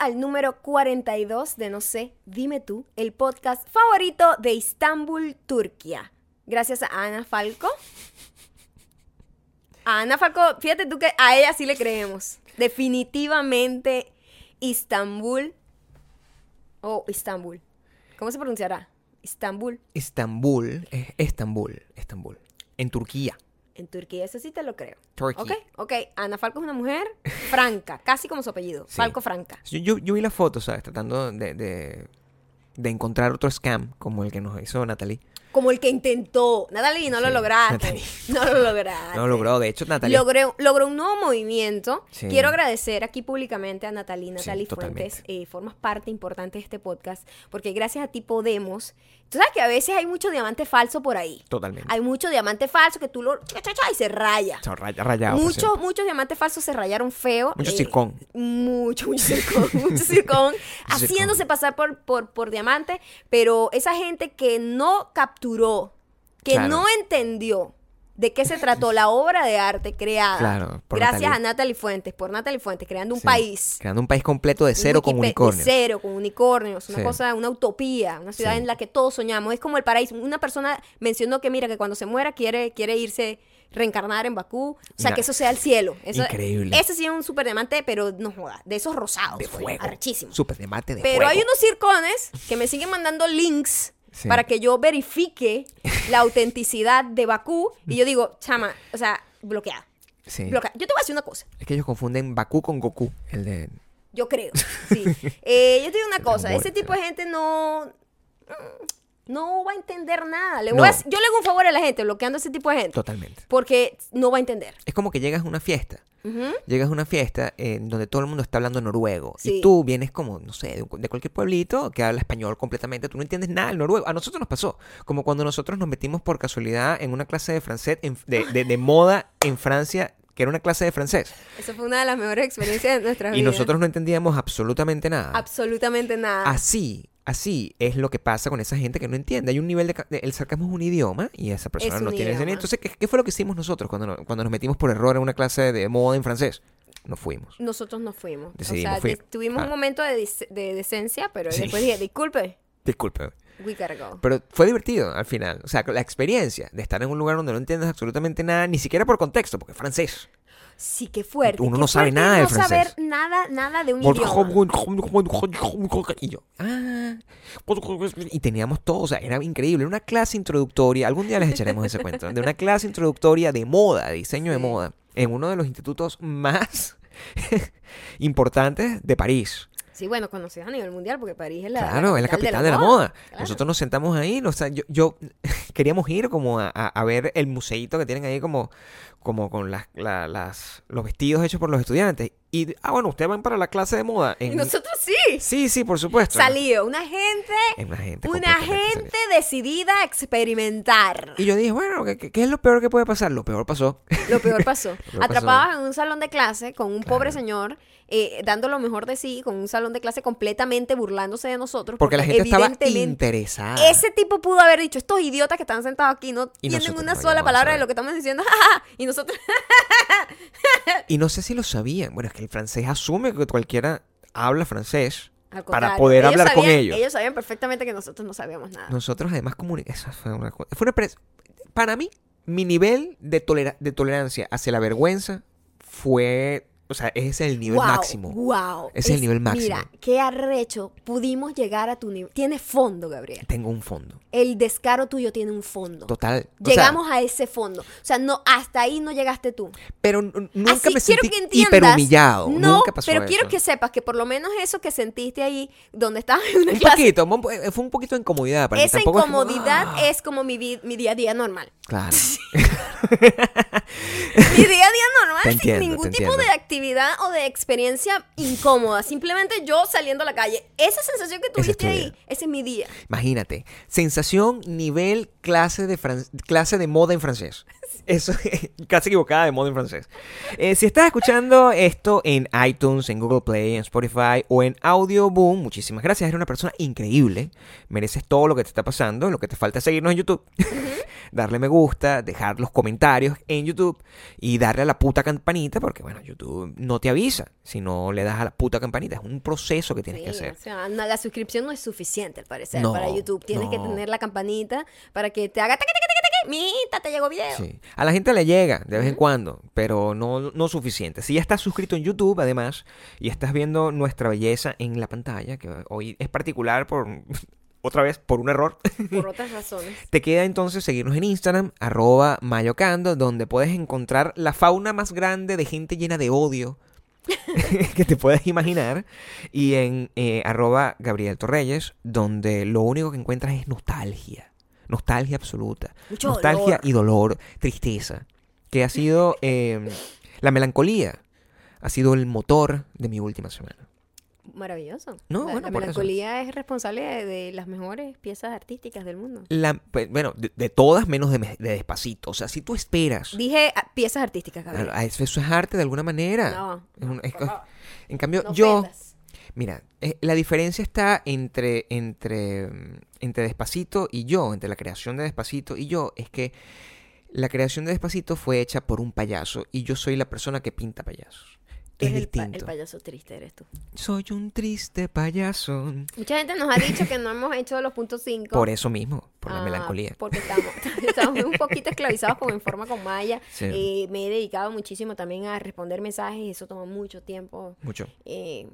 al número 42 de No sé, dime tú, el podcast favorito de Istambul, Turquía. Gracias a Ana Falco. Ana Falco, fíjate tú que a ella sí le creemos. Definitivamente Istambul o Istambul. ¿Cómo se pronunciará? Istambul. Estambul, es Estambul, Estambul. En Turquía. En Turquía, eso sí te lo creo. Turkey. Ok, ok. Ana Falco es una mujer franca, casi como su apellido. Sí. Falco Franca. Yo, yo, yo vi la foto, ¿sabes? Tratando de, de, de encontrar otro scam como el que nos hizo Natalie. Como el que intentó. Natalie, no lo lograste. Natalie. No lo lograste. No logró, de hecho, Natalie. Logré, logró un nuevo movimiento. Sí. Quiero agradecer aquí públicamente a Natalie. Natalie. Fuentes, eh, formas parte importante de este podcast, porque gracias a ti podemos. Tú sabes que a veces hay mucho diamante falso por ahí. Totalmente. Hay mucho diamante falso que tú lo. y se raya. Son raya- rayado, Muchos, muchos diamantes falsos se rayaron feo. Mucho eh, circón. Mucho, mucho circón. mucho circón. Haciéndose pasar por, por, por diamante. Pero esa gente que no capturó, que Claro. no entendió de qué se trató la obra de arte creada. Claro, por gracias Natalie. a Natalie Fuentes, por Natalie Fuentes, creando un Sí. país. Creando un país completo de cero con unicornios. De cero, con unicornios. Una Sí. cosa, una utopía. Una ciudad Sí. en la que todos soñamos. Es como el paraíso. Una persona mencionó que, mira, que cuando se muera quiere, quiere irse, reencarnar en Bakú. O sea, que eso sea el cielo. Eso, Increíble. Ese sí es un super diamante, pero no joda. De esos rosados. De pues, fuego. Arrechísimos. Súper de mate de Pero fuego. hay unos circones que me siguen mandando links Sí. para que yo verifique la autenticidad de Bakú. Y yo digo, chama, o sea, bloqueada. Sí. Bloqueada. Yo te voy a decir una cosa. Es que ellos confunden Bakú con Goku. El de. Yo creo, sí. Eh, yo te digo una cosa, ese tipo de gente no no va a entender nada. Le No. voy a- yo le hago un favor a la gente bloqueando a ese tipo de gente. Totalmente. Porque no va a entender. Es como que llegas a una fiesta. Llegas a una fiesta en donde todo el mundo está hablando noruego. Sí. Y tú vienes como, no sé, de, de cualquier pueblito que habla español completamente. Tú no entiendes nada del noruego. A nosotros nos pasó. Como cuando nosotros nos metimos por casualidad en una clase de francés, en- de, de- de moda en Francia, que era una clase de francés. Eso fue una de las mejores experiencias de nuestras Y vidas. nosotros no entendíamos absolutamente nada. Absolutamente nada. Así, así es lo que pasa con esa gente que no entiende. Hay un nivel de... de- el sarcasmo es un idioma y esa persona Es no tiene ese. Entonces, ¿qué, qué fue lo que hicimos nosotros cuando, no- cuando nos metimos por error en una clase de moda en francés? Nos fuimos. Nosotros no fuimos. Decidimos o sea, tuvimos Ah. un momento de, de decencia, pero Sí. después dije, disculpe, Disculpe. We gotta go. Pero fue divertido al final. O sea, la experiencia de estar en un lugar donde no entiendes absolutamente nada, ni siquiera por contexto, porque es francés. Sí, qué fuerte. Uno qué no sabe nada del no saber francés. nada, nada de un idioma. Y yo, ah. Y teníamos todo, o sea, era increíble. Era una clase introductoria, algún día les echaremos ese cuento, de una clase introductoria de moda, de diseño de moda, en uno de los institutos más importantes de París. Sí, bueno, conocidos a nivel mundial, porque París es la, Claro, es la capital de la moda. Claro. Nosotros nos sentamos ahí, o sea, yo, yo queríamos ir como a, a- a ver el museito que tienen ahí como, como con las, la- las, los vestidos hechos por los estudiantes. Y, ah, bueno, ustedes van para la clase de moda. Y nosotros sí. Sí, sí, por supuesto. Salió una gente, una gente. una gente decidida a experimentar. Y yo dije, bueno, ¿qué, es lo peor que puede pasar? Lo peor pasó. Lo peor pasó. Atrapados en un salón de clase con un Claro. pobre señor eh, dando lo mejor de sí, con un salón de clase completamente burlándose de nosotros. Porque la gente estaba interesada. Ese tipo pudo haber dicho, estos idiotas que están sentados aquí no Y tienen una no sola palabra de lo que estamos diciendo. jajaja", y nosotros, Y no sé si lo sabían. Bueno, es que el francés asume que cualquiera habla francés para poder ellos hablar con ellos. Ellos sabían perfectamente que nosotros no sabíamos nada. Nosotros además comunicamos. Fue una, fue una Para mí, mi nivel de, tolera- de tolerancia hacia la vergüenza fue. O sea, ese es el nivel Wow, máximo. Wow. Ese es el nivel máximo. Mira, qué arrecho pudimos llegar a tu nivel. Tiene fondo, Gabriel. Tengo un fondo. El descaro tuyo tiene un fondo. Total. Sea, Llegamos a ese fondo. O sea, no, hasta ahí no llegaste tú. pero nunca Así me quiero sentí que entiendas. hiper humillado. No, nunca pasó pero eso. quiero que sepas que por lo menos eso que sentiste ahí, donde estabas en una Un clase, poquito, eh, fue un poquito de incomodidad para mí. esa Tampoco es como, incomodidad "Ah". es como mi, día a día normal. Claro. Mi día a día normal sin ningún tipo de actividad o de experiencia incómoda. Simplemente yo saliendo a la calle. Esa sensación que es tuviste tu ahí, ese es mi día. Imagínate. Sensación nivel clase de, clase de moda en francés. Eso casi equivocada de modo en francés. Eh, si estás escuchando esto en iTunes, en Google Play, en Spotify o en Audio Boom, muchísimas gracias. Eres una persona increíble. Mereces todo lo que te está pasando. Lo que te falta es seguirnos en YouTube. darle me gusta, dejar los comentarios en YouTube y darle a la puta campanita porque, bueno, YouTube no te avisa si no le das a la puta campanita. Es un proceso que tienes que hacer. o sea, no, la suscripción no es suficiente, al parecer, No, para YouTube. Tienes que tener la campanita para que te haga... taque, taque, Mita, te llegó video. Sí. A la gente le llega de vez en cuando, pero no, no suficiente. Si ya estás suscrito en YouTube, además, y estás viendo nuestra belleza en la pantalla, que hoy es particular por, otra vez, por un error, Por otras razones. te queda entonces seguirnos en Instagram, arroba mayocando, donde puedes encontrar la fauna más grande de gente llena de odio que te puedes imaginar. Y en eh, arroba Gabriel Torreyes, donde lo único que encuentras es nostalgia. Nostalgia absoluta. Mucho nostalgia dolor. y dolor, tristeza. Que ha sido eh, la melancolía. Ha sido el motor de mi última semana. Maravilloso. No, la, bueno, la melancolía es responsable de, de las mejores piezas artísticas del mundo. La, pues, bueno, de, de todas menos de, de despacito. O sea, si tú esperas. Dije ah, piezas artísticas. Claro, eso, eso es arte de alguna manera. No, Es un- es- por favor. en cambio, No yo. Mira, eh, la diferencia está entre, entre, mm, entre Despacito y yo, entre la creación de Despacito y yo, es que la creación de Despacito fue hecha por un payaso y yo soy la persona que pinta payasos. Es el, pa- distinto. el payaso triste, eres tú. Soy un triste payaso. Mucha gente nos ha dicho que no hemos hecho los puntos 5. Por eso mismo, por la Ah, melancolía. Porque estamos, estamos un poquito esclavizados como en forma con Maya. Sí. Eh, me he dedicado muchísimo también a responder mensajes y eso toma mucho tiempo. Mucho. eh,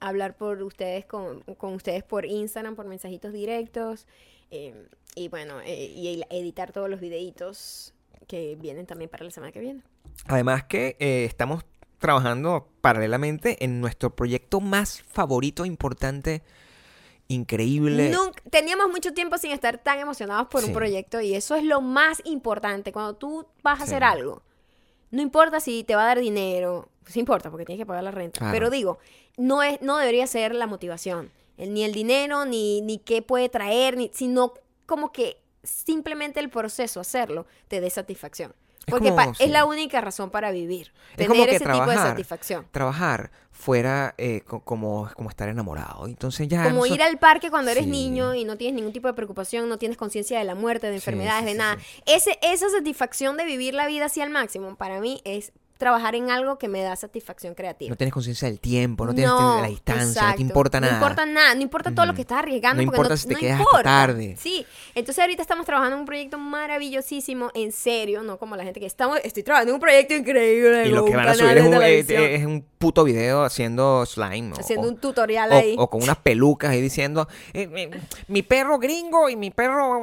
hablar por ustedes con, con ustedes por Instagram, por mensajitos directos. eh, y bueno, eh, y editar todos los videitos que vienen también para la semana que viene. Además que eh, estamos trabajando paralelamente en nuestro proyecto más favorito, importante, increíble. Nunca- teníamos mucho tiempo sin estar tan emocionados por Sí. un proyecto y eso es lo más importante. Cuando tú vas a Sí. hacer algo, no importa si te va a dar dinero, sí importa porque tienes que pagar la renta, Claro. pero digo, no, es, no debería ser la motivación, el- ni el dinero, ni, ni qué puede traer, ni, sino como que simplemente el proceso, hacerlo, te dé satisfacción. Es Porque como- pa- sí. es la única razón para vivir, Es tener como que ese tipo de trabajar, satisfacción. trabajar fuera eh, co- como, como estar enamorado. Entonces ya... Como ir al parque cuando eres Sí. niño y no tienes ningún tipo de preocupación, no tienes conciencia de la muerte, de enfermedades, sí, de nada. Ese, esa satisfacción de vivir la vida así al máximo, para mí es trabajar en algo que me da satisfacción creativa. No tienes conciencia del tiempo, no tienes la distancia, no te importa nada. No importa nada, no importa todo lo que estás arriesgando. No porque importa si te no quedas hasta tarde. Sí, entonces ahorita estamos trabajando en un proyecto maravillosísimo, en serio, no como la gente que estamos, estoy trabajando en un proyecto increíble. Y lo que van a subir es un, televisión, es un puto video haciendo slime. o- haciendo o- un tutorial o, ahí. o con unas pelucas ahí diciendo, eh, eh, mi perro gringo y mi perro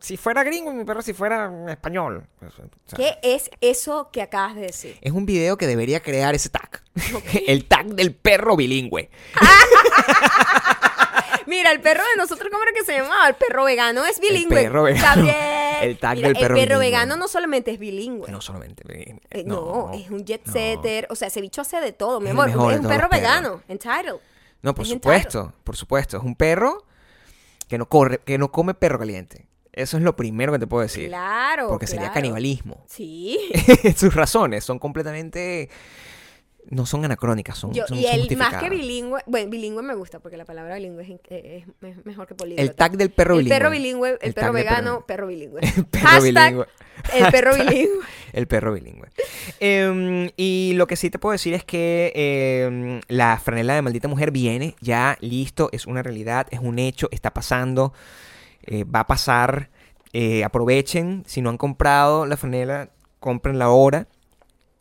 si fuera gringo y mi perro si fuera español. O sea, ¿Qué es eso que acabas de decir? Es un video que debería crear ese tag. el tag del perro bilingüe. Mira, el perro de nosotros, ¿cómo era que se llamaba? El perro vegano es bilingüe. perro vegano. El tag Mira, del perro El perro bilingüe. vegano no solamente es bilingüe. No solamente. eh, Eh, no, es un jet no. setter. O sea, ese bicho hace de todo, mi el amor. Es un perro vegano. Entitled. No, por Es supuesto, por supuesto. Es un perro que no corre, que no come perro caliente. Eso es lo primero que te puedo decir. Claro. porque sería canibalismo. Sí. Sus razones son completamente. No son anacrónicas, son, Yo- son- y el más que bilingüe, bueno, bilingüe me gusta porque la palabra bilingüe es, eh, es mejor que políglota. El tag del perro el bilingüe. perro bilingüe, el, El perro vegano, perro- bilingüe. El perro Hashtag, bilingüe. El perro bilingüe. El perro bilingüe. Em, y lo que sí te puedo decir es que em, la franela de maldita mujer viene ya listo, es una realidad, es un hecho, está pasando, eh, va a pasar. eh, aprovechen, si no han comprado la franela, cómprenla ahora.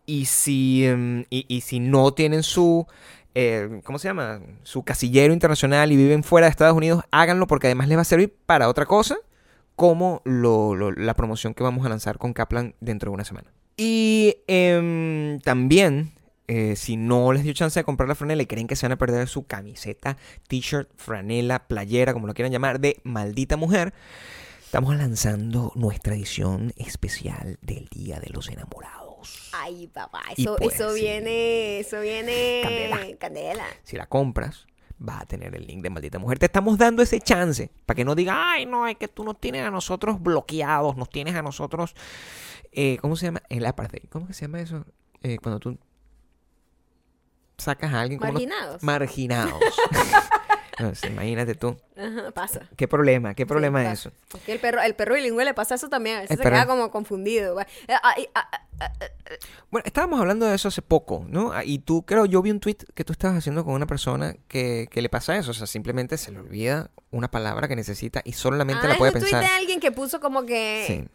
Y si, em, y, si no tienen su, eh, ¿cómo se llama? Su casillero internacional y viven fuera de Estados Unidos, háganlo porque además les va a servir para otra cosa, como lo- la promoción que vamos a lanzar con Kaplan dentro de una semana. Y em, también, eh, si no les dio chance de comprar la franela y creen que se van a perder su camiseta, t-shirt, franela, playera, como lo quieran llamar, de maldita mujer, estamos lanzando nuestra edición especial del Día de los Enamorados. Ay, papá, eso, pues, eso sí. viene, eso viene Candela. candela. Si la compras, vas a tener el link de maldita mujer. Te estamos dando ese chance para que no diga, ay, no, es que tú nos tienes a nosotros bloqueados, nos tienes a nosotros, eh, ¿cómo se llama? El apartheid. ¿Cómo que se llama eso? Eh, cuando tú sacas a alguien como Marginados. marginados. Sé, imagínate tú. Ajá, pasa. ¿Qué problema? ¿Qué problema es eso? Es que el perro, el perro bilingüe le pasa eso también. A veces El se perro- queda como confundido. Eh, ah, y, ah, ah, Bueno, estábamos hablando de eso hace poco, ¿no? Y tú, creo, yo vi un tweet que tú estabas haciendo con una persona que, que le pasa eso. O sea, simplemente se le olvida una palabra que necesita y solamente ah, la es puede un tweet pensar. de alguien que puso como que... Sí.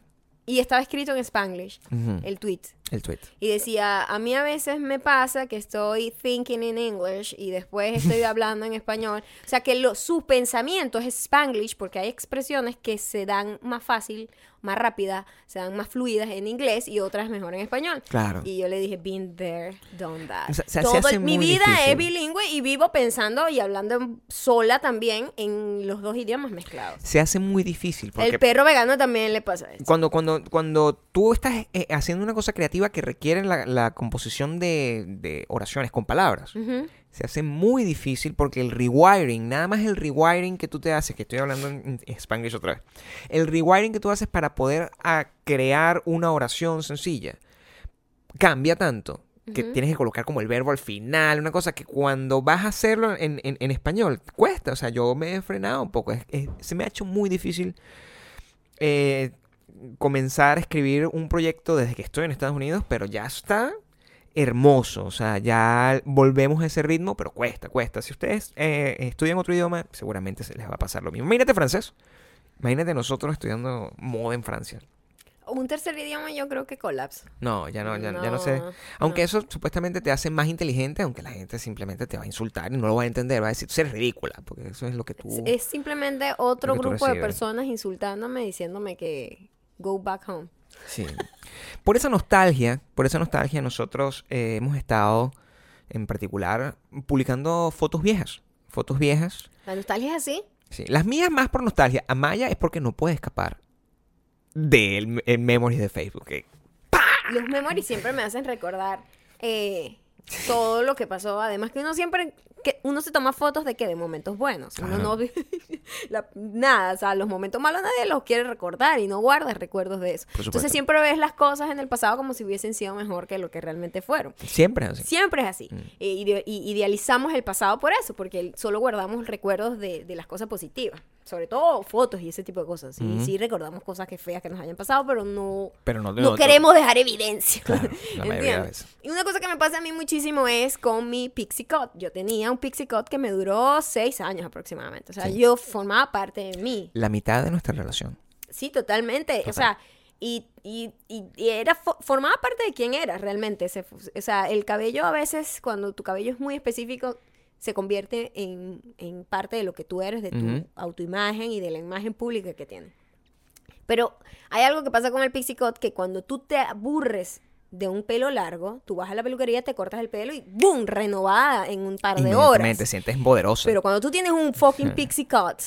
Y estaba escrito en Spanglish, el tweet. El tweet. Y decía, a mí a veces me pasa que estoy thinking in English y después estoy hablando en español. O sea, que lo, su pensamiento es Spanglish porque hay expresiones que se dan más fácil, más rápida, se dan más fluidas en inglés y otras mejor en español. Claro. Y yo le dije, been there, done that. O sea, se- se Todo hace mi muy vida difícil. es bilingüe y vivo pensando y hablando sola también en los dos idiomas mezclados. Se hace muy difícil porque El perro vegano también le pasa eso. cuando, cuando, cuando tú estás eh, haciendo una cosa creativa que requiere la, la composición de, de oraciones con palabras, se hace muy difícil porque el rewiring, nada más el rewiring que tú te haces, que estoy hablando en, en Spanglish otra vez, el rewiring que tú haces para poder a, crear una oración sencilla, cambia tanto que tienes que colocar como el verbo al final, una cosa que cuando vas a hacerlo en, en- en español cuesta, o sea, yo me he frenado un poco, es- es- se me ha hecho muy difícil eh, comenzar a escribir un proyecto desde que estoy en Estados Unidos, pero ya está hermoso. O sea, ya volvemos a ese ritmo, pero cuesta, cuesta. Si ustedes eh, estudian otro idioma, seguramente se les va a pasar lo mismo. Imagínate francés. Imagínate nosotros estudiando moda en Francia. Un tercer idioma yo creo que colapsa. No, ya no, ya, ya no sé. No, Aunque no. eso supuestamente te hace más inteligente, aunque la gente simplemente te va a insultar y no lo va a entender. Va a decir, tú eres ridícula, porque eso es lo que tú... Es- simplemente otro grupo de personas insultándome, diciéndome que go back home. Sí. Por esa nostalgia, por esa nostalgia nosotros eh, hemos estado, en particular, publicando fotos viejas. Fotos viejas. La nostalgia es así. Sí. Las mías más por nostalgia. Amaya es porque no puede escapar del el memories de Facebook. Los memories siempre me hacen recordar eh, todo lo que pasó. Además que uno siempre, que uno se toma fotos de que de momentos buenos. Uno Claro. no la- nada, o sea, los momentos malos nadie los quiere recordar y no guardas recuerdos de eso. Entonces siempre ves las cosas en el pasado como si hubiesen sido mejor que lo que realmente fueron. Siempre es así. Siempre es así. Mm. Ide- y idealizamos el pasado por eso, porque solo guardamos recuerdos de, de las cosas positivas. Sobre todo fotos y ese tipo de cosas. Y Ujú. sí recordamos cosas que feas que nos hayan pasado, pero no, Pero no, no queremos dejar evidencia. Claro, la mayoría de veces. Y una cosa que me pasa a mí muchísimo es con mi Pixie Cut. Yo tenía un Pixie Cut que me duró seis años aproximadamente. O sea, Sí. yo formaba parte de mí. La mitad de nuestra relación. Sí, totalmente. O sea, y, y, y, y era fo- formaba parte de quién era realmente. O sea, el cabello a veces, cuando tu cabello es muy específico, se convierte en, en parte de lo que tú eres, de tu autoimagen y de la imagen pública que tienes. Pero hay algo que pasa con el pixie cut que cuando tú te aburres de un pelo largo, tú vas a la peluquería, te cortas el pelo y ¡boom! renovada en un par de horas. te sientes poderosa. Pero cuando tú tienes un fucking pixie cut,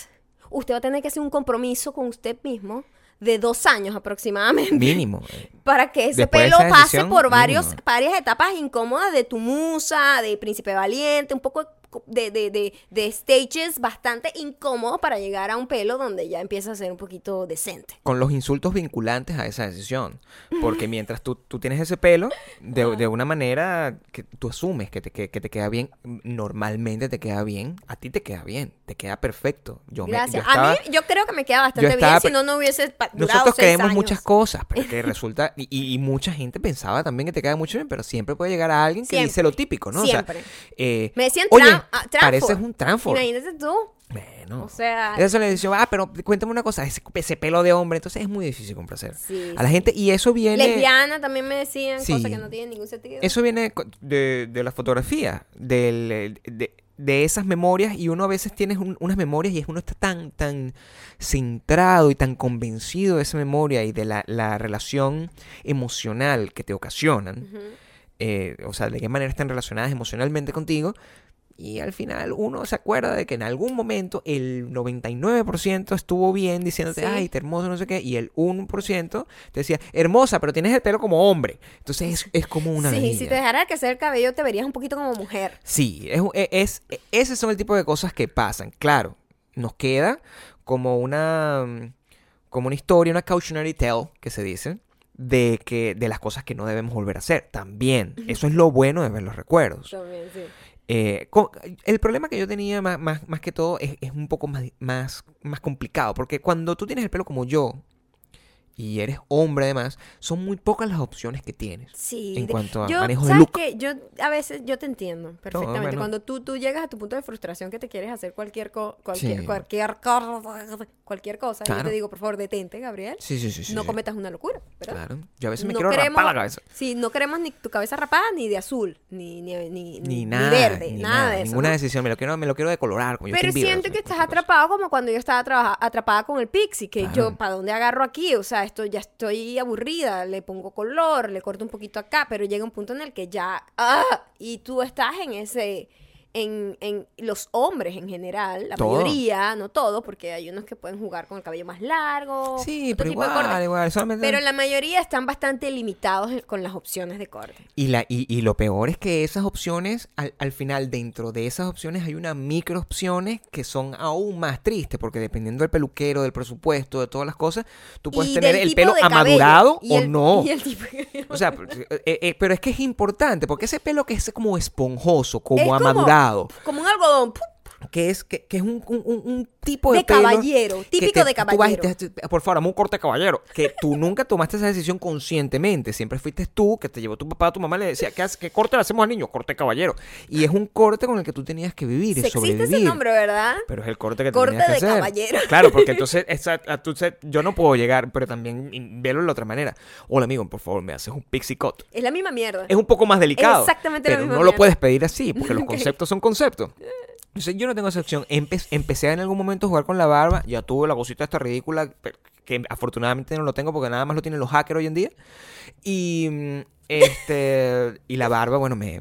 usted va a tener que hacer un compromiso con usted mismo de dos años aproximadamente Mínimo. para que ese Después pelo pase por varios, mínimo. varias etapas incómodas de tu musa, de príncipe valiente, un poco de, de, de, de stages bastante incómodos para llegar a un pelo donde ya empieza a ser un poquito decente. con los insultos vinculantes a esa decisión. Porque mientras tú, tú tienes ese pelo, de, de una manera que tú asumes que te, que, que te queda bien, normalmente te queda bien, a ti te queda bien, te queda perfecto. Yo me- Gracias. yo estaba- a mí yo creo que me queda bastante estaba bien, si no, no hubiese durado Nosotros seis creemos años. muchas cosas, pero que resulta, y, mucha gente pensaba también que te queda mucho bien, pero siempre puede llegar a alguien que Siempre. dice lo típico, ¿no? Siempre. O sea, eh, Me decían oye, ah, pareces un Tranford. Imagínate tú. Bueno. O sea, Eso le dice, ah, pero cuéntame una cosa, ese, ese pelo de hombre, entonces es muy difícil complacer. Sí, a la gente, y eso viene... lesbiana también me decían Sí. cosas que no tienen ningún sentido. Eso viene de, de la fotografía, del, de, de esas memorias, y uno a veces tiene un- unas memorias y es uno está tan, tan centrado y tan convencido de esa memoria y de la, la relación emocional que te ocasionan, eh, o sea, de qué manera están relacionadas emocionalmente contigo, Y al final uno se acuerda de que en algún momento el 99% estuvo bien diciéndote, Sí. ay, te hermoso, no sé qué, y el 1% te decía, hermosa, pero tienes el pelo como hombre. Entonces es, es como una Sí, si te dejara crecer el cabello te verías un poquito como mujer. Sí, es, es, es- ese son el tipo de cosas que pasan. Claro, nos queda como una, mm, como una historia, una cautionary tale, que se dice, de, que, de las cosas que no debemos volver a hacer. También, eso es lo bueno de ver los recuerdos. También, sí. Eh, el problema que yo tenía más, más, más que todo es, es un poco más, más, más complicado, porque cuando tú tienes el pelo como yo, y eres hombre además, son muy pocas las opciones que tienes Sí. en de- cuanto a yo, manejo de ¿sabes look. qué? Yo a veces, yo te entiendo perfectamente. bueno. Cuando tú, tú llegas a tu punto de frustración que te quieres hacer cualquier, co- cualquier, Sí. cualquier, cualquier cosa, yo Claro. te digo, por favor, detente, Gabriel. Sí, sí, sí. no sí. cometas una locura, ¿verdad? Claro. Yo a veces me No quiero queremos- rapar la cabeza. Sí, no queremos ni tu cabeza rapada ni de azul, ni, ni, ni, Ni nada, verde, nada, de eso. ninguna ¿no? decisión. Me lo quiero, me lo quiero decolorar. como Pero siento que estás cosa. atrapado como cuando yo estaba trabaja- atrapada con el Pixie, que Claro. yo, ¿para dónde agarro aquí? O sea, esto ya estoy aburrida, le pongo color, le corto un poquito acá, pero llega un punto en el que ya, ¡ah! Y tú estás en ese, en, en los hombres en general, la mayoría, no todos, porque hay unos que pueden jugar con el cabello más largo, Sí, pero igual, igual. Solamente... Pero la mayoría están bastante limitados con las opciones de corte. Y, la, y, y lo peor es que esas opciones, al, al final, dentro de esas opciones hay unas micro opciones que son aún más tristes, porque dependiendo del peluquero, del presupuesto, de todas las cosas, tú puedes Y tener el pelo amadurado o el- no. y el tipo- O sea, eh, eh, pero es que es importante, porque ese pelo que es como esponjoso, como Es como- como un algodón. Que es, que, que es un, un- un- tipo de, De pelo caballero, típico te- de caballero. te- por favor, un corte de caballero. Que tú nunca tomaste esa decisión conscientemente. Siempre fuiste tú, que te llevó tu papá, tu mamá, le decía, ¿qué, hace- qué corte le hacemos al niño? Corte de caballero. Y es un corte con el que tú tenías que vivir y Existe sobrevivir. ese nombre, ¿verdad? Pero es el corte que Corte tenías que de hacer. caballero. Claro, porque entonces esa- a tu yo no puedo llegar, pero también velo de la otra manera. Hola, amigo, por favor, me haces un pixie cut. Es la misma mierda. Es un poco más delicado. Exactamente la Pero misma no lo mierda. puedes pedir así, porque los Ok. conceptos son conceptos. Yo no tengo esa opción. Empe- empecé en algún momento a jugar con la barba. Ya tuve la cosita esta ridícula, que afortunadamente no lo tengo porque nada más lo tienen los hackers hoy en día. Y mm, este y la barba, bueno, me,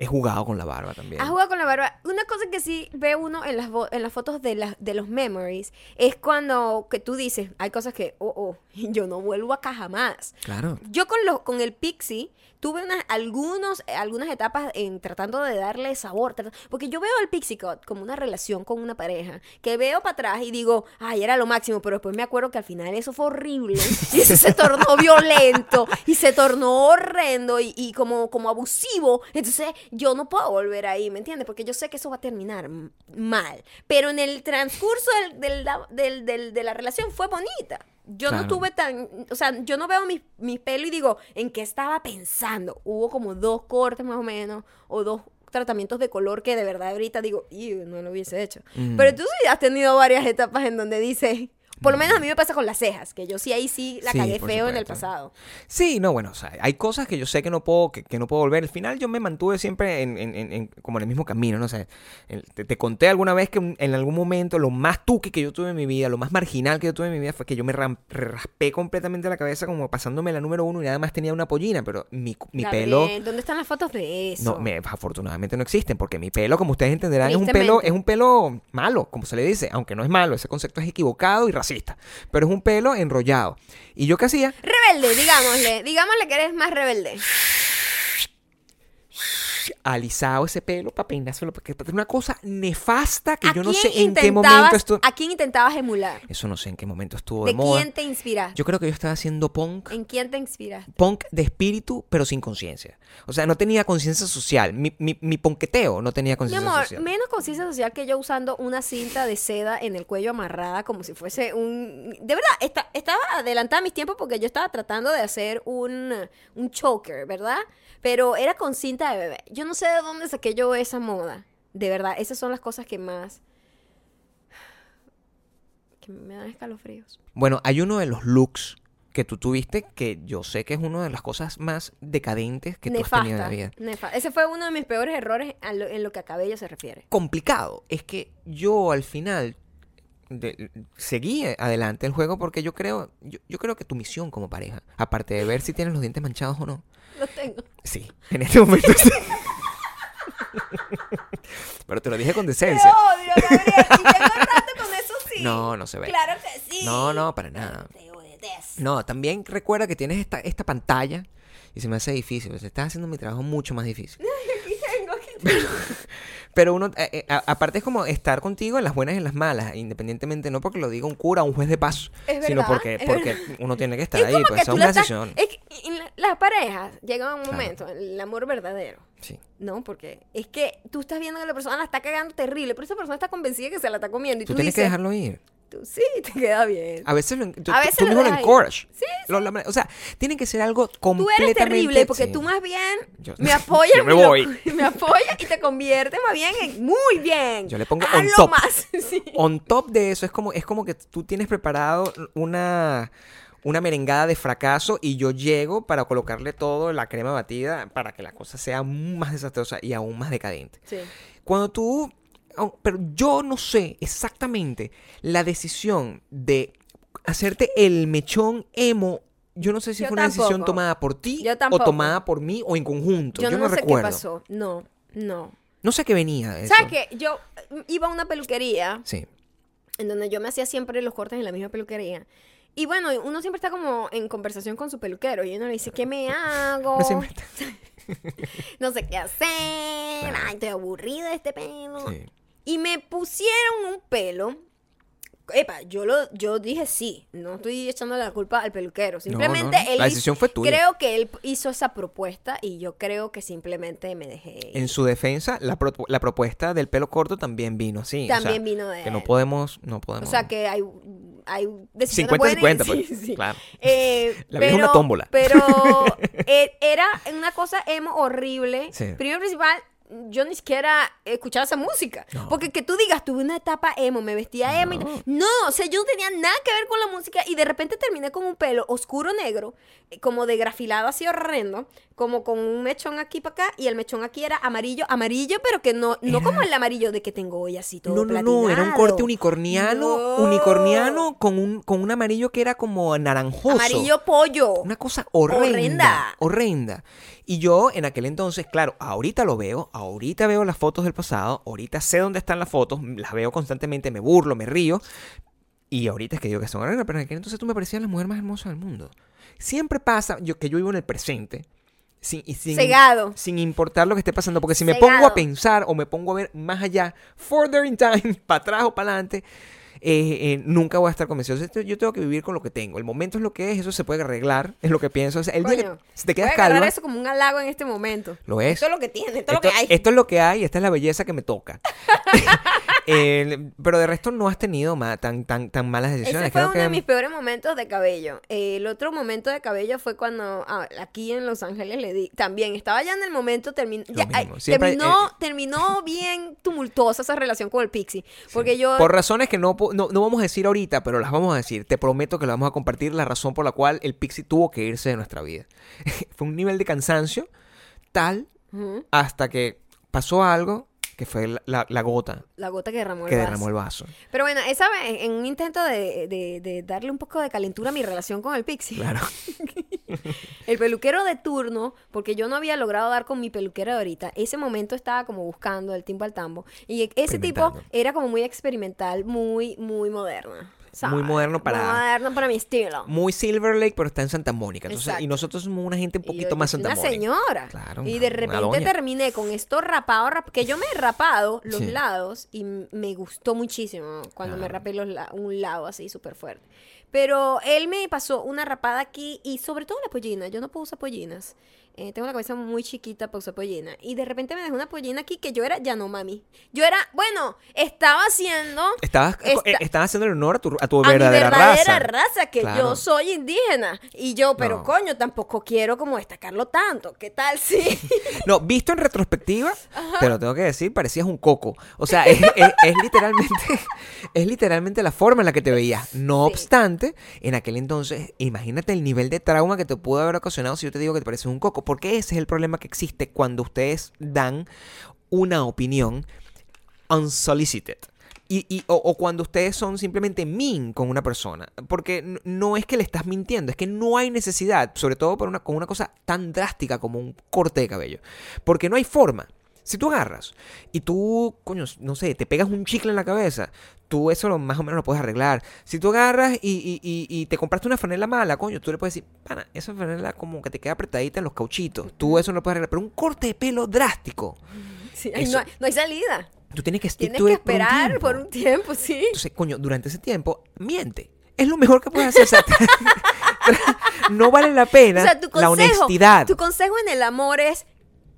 he jugado con la barba también. Has jugado con la barba. Una cosa que sí ve uno en las, en las fotos de, las de los memories es cuando que tú dices, hay cosas que, oh, oh, yo no vuelvo acá jamás. Claro. Yo con, los con el Pixie tuve unas, algunos, algunas etapas en tratando de darle sabor. Porque yo veo el Pixie Cut como una relación con una pareja. Que veo para atrás y digo, ay, era lo máximo. Pero después me acuerdo que al final eso fue horrible. Y eso se tornó violento. Y se tornó horrendo y, y como, como abusivo. Entonces yo no puedo volver ahí, ¿me entiendes? Porque yo sé que eso va a terminar mal. Pero en el transcurso del, del- del- del- de la relación fue bonita. Yo no tuve tan, o sea, yo no veo mi, mi pelo y digo, ¿en qué estaba pensando? Hubo como dos cortes más o menos, o dos tratamientos de color que de verdad ahorita digo, "Ew, no lo hubiese hecho. Mm. Pero tú sí has tenido varias etapas en donde dices, por lo menos a mí me pasa con las cejas, que yo sí ahí sí la Sí, cagué feo en el pasado. Sí, no, bueno, o sea, hay cosas que yo sé que no puedo, que, que no puedo volver. Al final yo me mantuve siempre en, en- en- en- como en el mismo camino, ¿no? O sea, el- te, te conté alguna vez que en algún momento lo más tuque que yo tuve en mi vida, lo más marginal que yo tuve en mi vida fue que yo me ram- raspé completamente la cabeza como pasándome la número uno y nada más tenía una pollina, pero mi, mi pelo... ¿Dónde están las fotos de eso? No, me- afortunadamente no existen, porque mi pelo, como ustedes entenderán, es un pelo, es un pelo malo, como se le dice, aunque no es malo, ese concepto es equivocado y racista, pero es un pelo enrollado. Y yo qué hacía, Rebelde, digámosle, digámosle que eres más rebelde. Alisado ese pelo para peinárselo, porque es una cosa nefasta que ¿A yo no sé en qué momento esto... ¿A quién intentabas emular? Eso no sé en qué momento estuvo de, ¿De moda. quién te inspiraste? Yo creo que yo estaba haciendo punk, ¿En quién te inspiraste? punk de espíritu, pero sin conciencia. O sea, no tenía conciencia social. Mi, mi, mi ponqueteo no tenía Mi conciencia amor, social. menos conciencia social que yo usando una cinta de seda en el cuello amarrada como si fuese un... De verdad, esta- estaba adelantada a mis tiempos porque yo estaba tratando de hacer un, un choker, ¿verdad? Pero era con cinta de bebé. Yo no sé de dónde saqué yo esa moda. De verdad, esas son las cosas que más... que me dan escalofríos. Bueno, hay uno de los looks que tú tuviste que yo sé que es una de las cosas más decadentes que tú has tenido en la Nefasta, vida. nefa- Ese fue uno de mis peores errores lo- en lo que a cabello se refiere. Complicado. Es que yo al final de- seguí adelante el juego porque yo creo, yo, yo creo que tu misión como pareja, aparte de ver si tienes los dientes manchados o no, Lo tengo. sí, en este momento sí. Pero te lo dije con Te decencia. odio, Gabriel. Y tengo rato con eso sí. No, no se ve. Claro que sí. No, no, para nada. Te. No, también recuerda que tienes esta, esta pantalla y se me hace difícil. Se está haciendo mi trabajo mucho más difícil. Aquí tengo, aquí tengo. Pero uno, eh, eh, a- aparte es como estar contigo en las buenas y en las malas, independientemente, no porque lo diga un cura o un juez de Es sino porque, porque uno tiene que estar Es ahí, pues esa es una decisión. es que la- las parejas llegan a un Claro. momento, el amor verdadero. Sí. No, porque es que tú estás viendo que la persona la está cagando terrible, pero esa persona está convencida que se la está comiendo. Y Tú tú, tienes que dejarlo ir. Tú sí, te queda bien. A veces lo, tú, A tú- veces tú lo mismo lo encourage. Sí, Lo- la- o sea, tiene que ser algo Tú completamente... eres terrible porque sí. tú más bien Yo- me apoyas. Yo me voy. me apoyas y te conviertes más bien en muy bien. Yo le pongo on Hazlo top. más. sí. On top de eso, es como, es como que tú tienes preparado una, una merengada de fracaso y yo llego para colocarle todo la crema batida para que la cosa sea más desastrosa y aún más decadente. Sí. Cuando tú... Pero yo no sé exactamente la decisión de hacerte el mechón emo. Yo no sé si Yo fue una decisión tomada por ti o tomada por mí o en conjunto. Yo, Yo, no, sé recuerdo. qué pasó. No, no. No sé qué venía de eso. ¿Sabes qué? Yo eh, iba a una peluquería Sí. en donde yo me hacía siempre los cortes en la misma peluquería. Y bueno, uno siempre está como en conversación con su peluquero y uno le dice, ¿qué me hago? Está- No sé qué hacer. Claro. Ay, estoy aburrida de este pelo. Sí. Y me pusieron un pelo. Epa, yo lo, yo dije sí, no estoy echando la culpa al peluquero. Simplemente no, él la hizo- decisión fue tuya. Creo que él hizo esa propuesta y yo creo que simplemente me dejé. En su defensa, la, pro- la propuesta del pelo corto también vino, sí. o sea, También vino de Que no él. podemos, no podemos. O sea que hay, hay decisiones 50 buenas y- 50, pues, sí, sí. claro. Eh, La vida es una tómbola. Pero eh, era una cosa emo horrible. Sí. Primero principal, yo ni siquiera escuchaba esa música. No. Porque que tú digas, tuve una etapa emo, me vestía emo. No. No, o sea, yo no tenía nada que ver con la música y de repente terminé con un pelo oscuro negro, eh, como de grafilado así horrendo, como con un mechón aquí para acá y el mechón aquí era amarillo, amarillo, pero que no, no como el amarillo de que tengo hoy así todo No, no, no, era un platinado. corte unicorniano, No. unicorniano con un, con un amarillo que era como naranjoso. Amarillo pollo. Una cosa horrenda, Horrenda. horrenda. Y yo en aquel entonces, claro, ahorita lo veo, ahorita veo las fotos del pasado, ahorita sé dónde están las fotos, las veo constantemente, me burlo, me río. Y ahorita es que digo que son horrendas, pero en aquel entonces tú me parecías la mujer más hermosa del mundo. Siempre pasa yo, que yo vivo en el presente. Sin, y sin, Cegado. sin importar lo que esté pasando, porque si me Cegado. pongo a pensar o me pongo a ver más allá, further in time, para atrás o para adelante, eh, eh, nunca voy a estar convencido. Yo tengo que vivir con lo que tengo. El momento es lo que es, eso se puede arreglar, es lo que pienso. O sea, el día que si te quedas Voy a eso como un halago en este momento. lo es. Esto es lo que tiene, esto es lo que hay. esto es lo que hay, esta es la belleza que me toca. Eh, pero de resto no has tenido ma- tan, tan, tan malas decisiones. Ese fue Creo uno de mis peores momentos de cabello. Eh, el otro momento de cabello fue cuando ah, aquí en Los Ángeles le di. También estaba ya en el momento. termin- Lo ya, ay, mismo. Siempre, terminó, eh, terminó bien tumultuosa esa relación con el Pixie. Porque yo. Por razones que no, no, no vamos a decir ahorita, pero las vamos a decir. Te prometo que las vamos a compartir la razón por la cual el Pixie tuvo que irse de nuestra vida. fue un nivel de cansancio tal hasta que pasó algo que fue la, la- la gota la gota que derramó el que vaso. derramó el vaso. Pero bueno, esa vez, en un intento de, de- de darle un poco de calentura a mi relación con el Pixie. Claro. El peluquero de turno, porque yo no había logrado dar con mi peluquera de ahorita, ese momento estaba como buscando el timbo al tambo. Y ese tipo era como muy experimental, muy, muy moderna. ¿sabes? Muy moderno para- Muy moderno para mi estilo. Muy Silver Lake, pero está en Santa Mónica. Entonces, Exacto. y nosotros somos una gente un poquito yo más Santa una Mónica. señora. Claro, y una- de repente terminé con esto rapado, rap- que yo me he rapado los Sí. lados y me gustó muchísimo cuando me rapé los la- un lado así súper fuerte. Pero él me pasó una rapada aquí y sobre todo la pollina. Yo no puedo usar pollinas. Eh, tengo la cabeza muy chiquita para usar pollina. Y de repente me dejó una pollina aquí que yo era ya no mami. Yo era, bueno, estaba haciendo Estabas, Esta- eh, estabas haciendo el honor a tu, a tu a mi verdadera, verdadera raza. raza, que Claro. yo soy indígena. Y yo, pero No. coño, tampoco quiero como destacarlo tanto. ¿Qué tal si? No, visto en retrospectiva, te lo tengo que decir, parecías un coco. O sea, es, es- es literalmente, es literalmente la forma en la que te veías. No Sí. obstante, en aquel entonces, imagínate el nivel de trauma que te pudo haber ocasionado si yo te digo que te pareces un coco. Porque ese es el problema que existe cuando ustedes dan una opinión unsolicited. Y, o, cuando ustedes son simplemente mean con una persona. Porque no es que le estás mintiendo, es que no hay necesidad, sobre todo por una, con una cosa tan drástica como un corte de cabello. Porque no hay forma. Si tú agarras y tú, coño, no sé, te pegas un chicle en la cabeza, tú eso más o menos lo puedes arreglar. Si tú agarras y, y- y- y te compraste una franela mala, coño, tú le puedes decir, pana, esa franela como que te queda apretadita en los cauchitos. Tú eso no lo puedes arreglar. Pero un corte de pelo drástico, Sí, Eso- no, hay- no hay salida. tú tienes que Tienes que it por un esperar por un tiempo, sí. Entonces, coño, durante ese tiempo, miente. Es lo mejor que puedes hacer. o sea, no vale la pena O sea, tu la honestidad. tu consejo en el amor es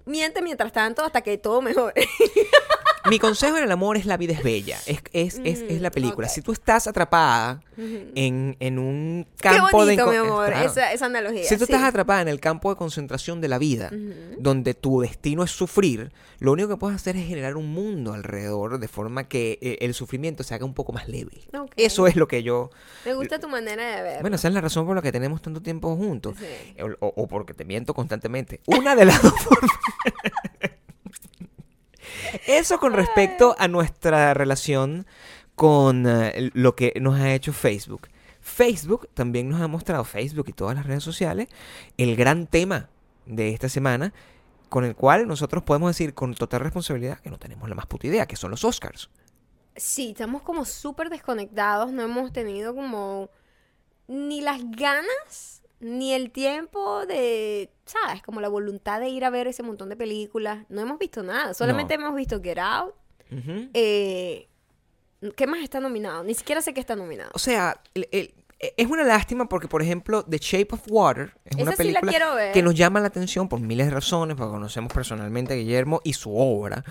miente mientras tanto hasta que todo mejore. Mi consejo en el amor es la vida es bella. Es, es, es, es la película. ok. Si tú estás atrapada en, en un Qué campo de... bonito, mi enco- amor, Claro. esa, esa analogía. Si tú sí. estás atrapada en el campo de concentración de la vida, donde tu destino es sufrir, lo único que puedes hacer es generar un mundo alrededor de forma que eh, el sufrimiento se haga un poco más leve. Ok. Eso es lo que yo... Me gusta tu manera de ver. Bueno, esa es la razón por la que tenemos tanto tiempo juntos. Sí. O, o- o porque te miento constantemente. Una de las dos formas. Eso con respecto a nuestra relación con eh, lo que nos ha hecho Facebook. Facebook también nos ha mostrado, Facebook y todas las redes sociales, el gran tema de esta semana, con el cual nosotros podemos decir con total responsabilidad que no tenemos la más puta idea, que son los Oscars. Sí, estamos como súper desconectados, no hemos tenido como ni las ganas ni el tiempo de, ¿sabes? Como la voluntad de ir a ver ese montón de películas. No hemos visto nada, solamente hemos visto Get Out. Eh, ¿Qué más está nominado? Ni siquiera sé qué está nominado. O sea, el- el- es una lástima porque, por ejemplo, The Shape of Water es una Esa sí la película que nos llama la atención por miles de razones, porque conocemos personalmente a Guillermo y su obra.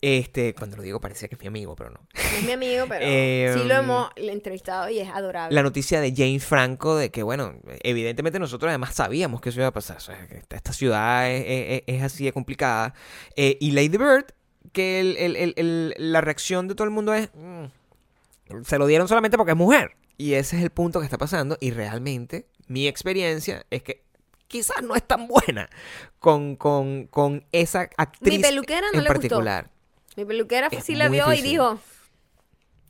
Este, cuando lo digo parecía que es mi amigo, pero no. No es mi amigo, pero Eh, sí lo hemos entrevistado y es adorable. La noticia de James Franco de que, bueno, evidentemente nosotros además sabíamos que eso iba a pasar. O sea, que esta, esta ciudad es, es- es así de complicada. Eh, y Lady Bird, que el- el- el- el- la reacción de todo el mundo es... "Mm, se lo dieron solamente porque es mujer. Y ese es el punto que está pasando. Y realmente mi experiencia es que quizás no es tan buena con, con, con esa actriz peluquera no en le gustó. Mi peluquera sí la vio y dijo,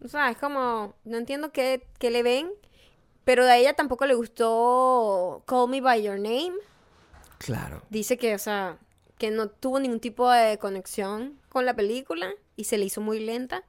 o sea, es como, no entiendo qué, qué le ven, pero a ella tampoco le gustó Call Me By Your Name. Claro. Dice que, o sea, que no tuvo ningún tipo de conexión con la película y se le hizo muy lenta.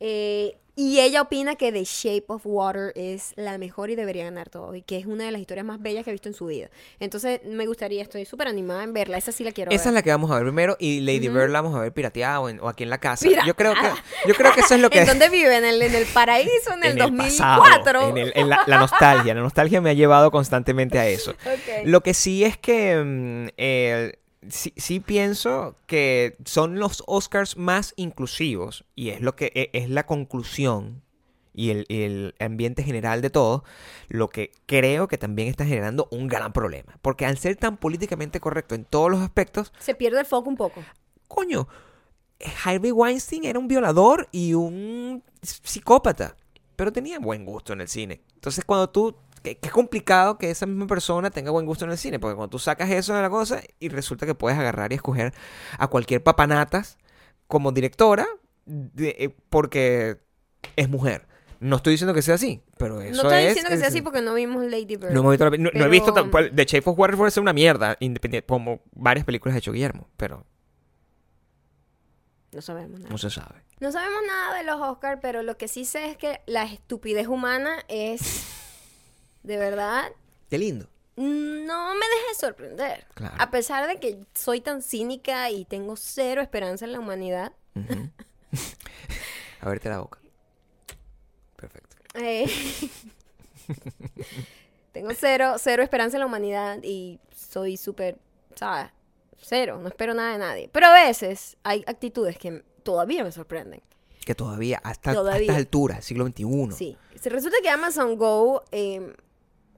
Eh, y ella opina que The Shape of Water es la mejor y debería ganar todo. Y que es una de las historias más bellas que ha visto en su vida. Entonces, me gustaría, estoy súper animada en verla. Esa sí la quiero Esa es ver. la que vamos a ver primero y Lady Bird la vamos a ver pirateada o, en- o aquí en la casa. Yo creo que yo creo que eso es lo que ¿En dónde vive? ¿En el, en el paraíso? ¿En el en 2004? pasado, en, el- en la, la nostalgia, la nostalgia me ha llevado constantemente a eso. Lo que sí es que mm, eh, sí, sí pienso que son los Oscars más inclusivos y es lo que e- es la conclusión y el, el ambiente general de todo, lo que creo que también está generando un gran problema. Porque al ser tan políticamente correcto en todos los aspectos, Se pierde el foco un poco. coño, Harvey Weinstein era un violador y un psicópata, pero tenía buen gusto en el cine. Entonces, cuando tú, que, que es complicado que esa misma persona tenga buen gusto en el cine, porque cuando tú sacas eso de la cosa y resulta que puedes agarrar y escoger a cualquier papanatas como directora de- eh, porque es mujer. No estoy diciendo que sea así, pero eso no estoy es- diciendo que sea es- así porque no vimos Lady Bird. no, hemos visto no- he visto tampoco. The Shape of Water puede ser una mierda, independiente, como varias películas ha hecho Guillermo, pero No sabemos nada. no se sabe. No sabemos nada de los Oscars, pero lo que sí sé es que la estupidez humana es, de verdad, Qué lindo. no me deja de sorprender. Claro. A pesar de que soy tan cínica y tengo cero esperanza en la humanidad. Ujú. A verte la boca. Perfecto. eh, tengo cero, cero esperanza en la humanidad y soy súper, ¿sabes? Cero, no espero nada de nadie. Pero a veces hay actitudes que todavía me sorprenden. Que todavía, hasta Todavía. estas alturas, siglo XXI. Sí. Se resulta que Amazon Go, eh,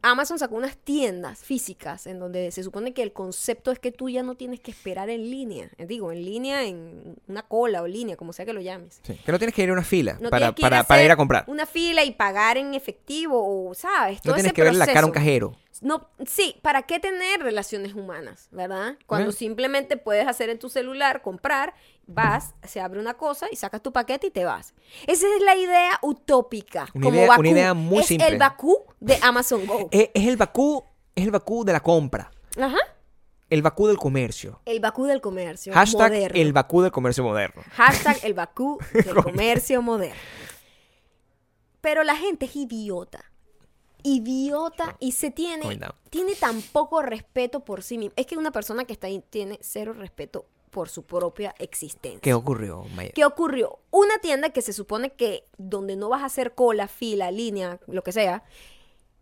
Amazon sacó unas tiendas físicas en donde se supone que el concepto es que tú ya no tienes que esperar en línea. Eh, Digo, en línea, en una cola o línea, como sea que lo llames. Sí, Que no tienes que ir a una fila No para, ir para, ir a comprar. Una fila y pagar en efectivo o, ¿sabes? Todo No tienes ese que ver la cara a un cajero. No, sí, ¿para qué tener relaciones humanas, verdad? Cuando Eh. simplemente puedes hacer en tu celular, comprar, vas, se abre una cosa y sacas tu paquete y te vas. Esa es la idea utópica. Una como idea- Bakú. una idea muy es simple. el Bakú de Amazon Go. Es, es el Bakú, es el Bakú de la compra. Ajá. El Bakú del comercio. El Bakú del comercio Hashtag moderno. el Bakú del comercio moderno. Hashtag el Bakú del comercio moderno. Pero la gente es idiota. Idiota y se tiene, tiene tan poco respeto por sí mismo. Es que una persona que está ahí tiene cero respeto por su propia existencia. ¿Qué ocurrió, Maya? ¿Qué ocurrió? Una tienda que se supone que donde no vas a hacer cola, fila, línea, lo que sea,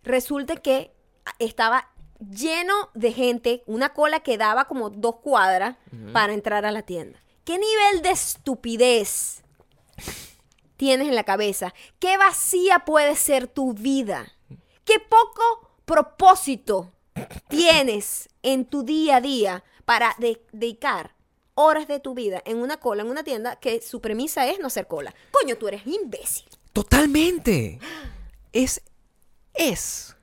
resulta que estaba lleno de gente, una cola que daba como dos cuadras para entrar a la tienda. ¿Qué nivel de estupidez tienes en la cabeza? ¿Qué vacía puede ser tu vida? ¿Qué poco propósito tienes en tu día a día para de- dedicar horas de tu vida en una cola, en una tienda que su premisa es no hacer cola? Coño, tú eres imbécil. Totalmente. Es. Es.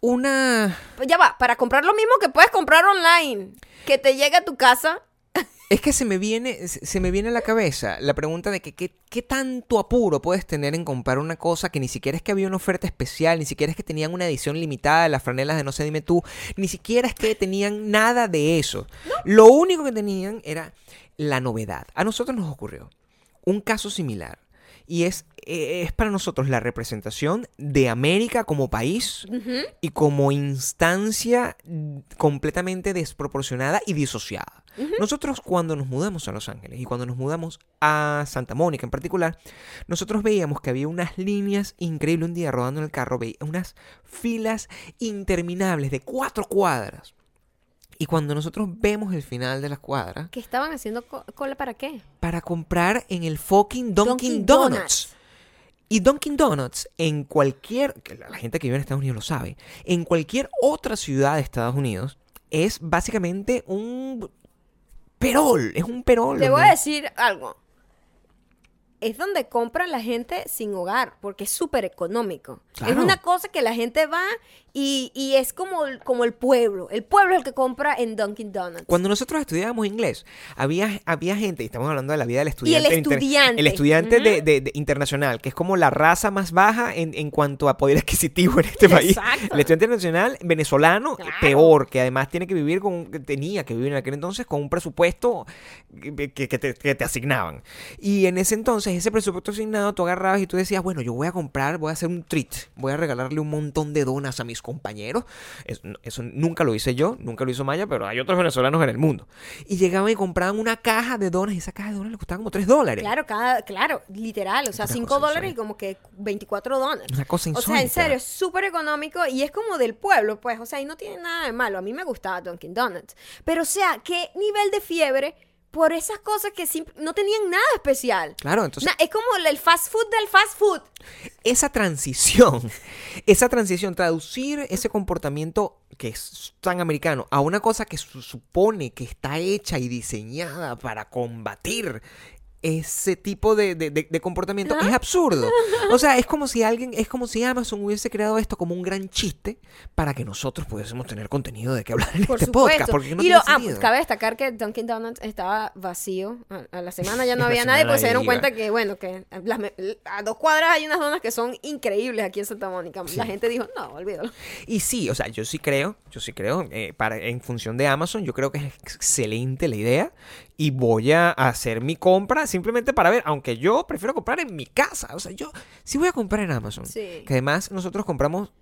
Una. Pues ya va, para comprar lo mismo que puedes comprar online, que te llegue a tu casa. Es que se me viene, se me viene a la cabeza la pregunta de que qué, qué tanto apuro puedes tener en comprar una cosa que ni siquiera es que había una oferta especial, ni siquiera es que tenían una edición limitada de las franelas de no sé dime tú, ni siquiera es que tenían nada de eso. Lo único que tenían era la novedad. A nosotros nos ocurrió un caso similar. Y es, eh, es para nosotros la representación de América como país y como instancia completamente desproporcionada y disociada. Nosotros cuando nos mudamos a Los Ángeles y cuando nos mudamos a Santa Mónica en particular, nosotros veíamos que había unas líneas increíbles un día rodando en el carro, veía unas filas interminables de cuatro cuadras. Y cuando nosotros vemos el final de las cuadras, ¿Que estaban haciendo co- cola para qué? para comprar en el fucking Dunkin', Dunkin' Donuts. Donuts. Y Dunkin' Donuts, en cualquier, que la la gente que vive en Estados Unidos lo sabe, en cualquier otra ciudad de Estados Unidos, es básicamente un perol, es un perol. Te voy a decir algo. Es donde compra la gente sin hogar, porque es súper económico. Es una cosa que la gente va y, y es como, el- como el pueblo. El pueblo es el que compra en Dunkin' Donuts. Cuando nosotros estudiábamos inglés, había, había gente, y estamos hablando de la vida del estudiante. inter- estudiante. el estudiante de, de- de internacional, que es como la raza más baja en, en cuanto a poder adquisitivo en este país. El estudiante internacional venezolano, Claro. peor, que además tiene que vivir con, tenía que vivir en aquel entonces con un presupuesto que te, que te asignaban. Y en ese entonces, ese presupuesto asignado, tú agarrabas y tú decías, bueno, yo voy a comprar, voy a hacer un treat, voy a regalarle un montón de donas a mis compañeros. Eso, eso nunca lo hice yo, nunca lo hizo Maya, pero hay otros venezolanos en el mundo. Y llegaban y compraban una caja de donas y esa caja de donas le costaba como 3 dólares. Claro, cada, claro, literal. O sea, Una 5 cosa dólares y insólita. como que 24 dólares. Una cosa O sea, en insólita. serio, es súper económico y es como del pueblo, pues. O sea, y no tiene nada de malo. A mí me gustaba Dunkin' Donuts. Pero, o sea, ¿qué nivel de fiebre por esas cosas que no tenían nada especial? Claro, entonces Na- es como el fast food del fast food. esa transición, esa transición, traducir ese comportamiento que es tan americano a una cosa que su- supone que está hecha y diseñada para combatir ese tipo de, de- comportamiento es absurdo. O sea, es como si alguien, es como si Amazon hubiese creado esto como un gran chiste para que nosotros pudiésemos tener contenido de qué hablar en Por este supuesto. podcast. Porque no y lo, ah, cabe destacar que Dunkin' Donuts estaba vacío. A, a la semana ya no había nadie, pues se dieron iba. cuenta que, bueno, que las a dos cuadras hay unas donas que son increíbles aquí en Santa Mónica. La gente dijo, no, olvídalo. Y sí, o sea, yo sí creo, yo sí creo, eh, para, en función de Amazon, yo creo que es excelente la idea y voy a hacer mi compra simplemente para ver, aunque yo prefiero comprar en mi casa, o sea, yo sí voy a comprar en Amazon. Sí. Que además nosotros compramos...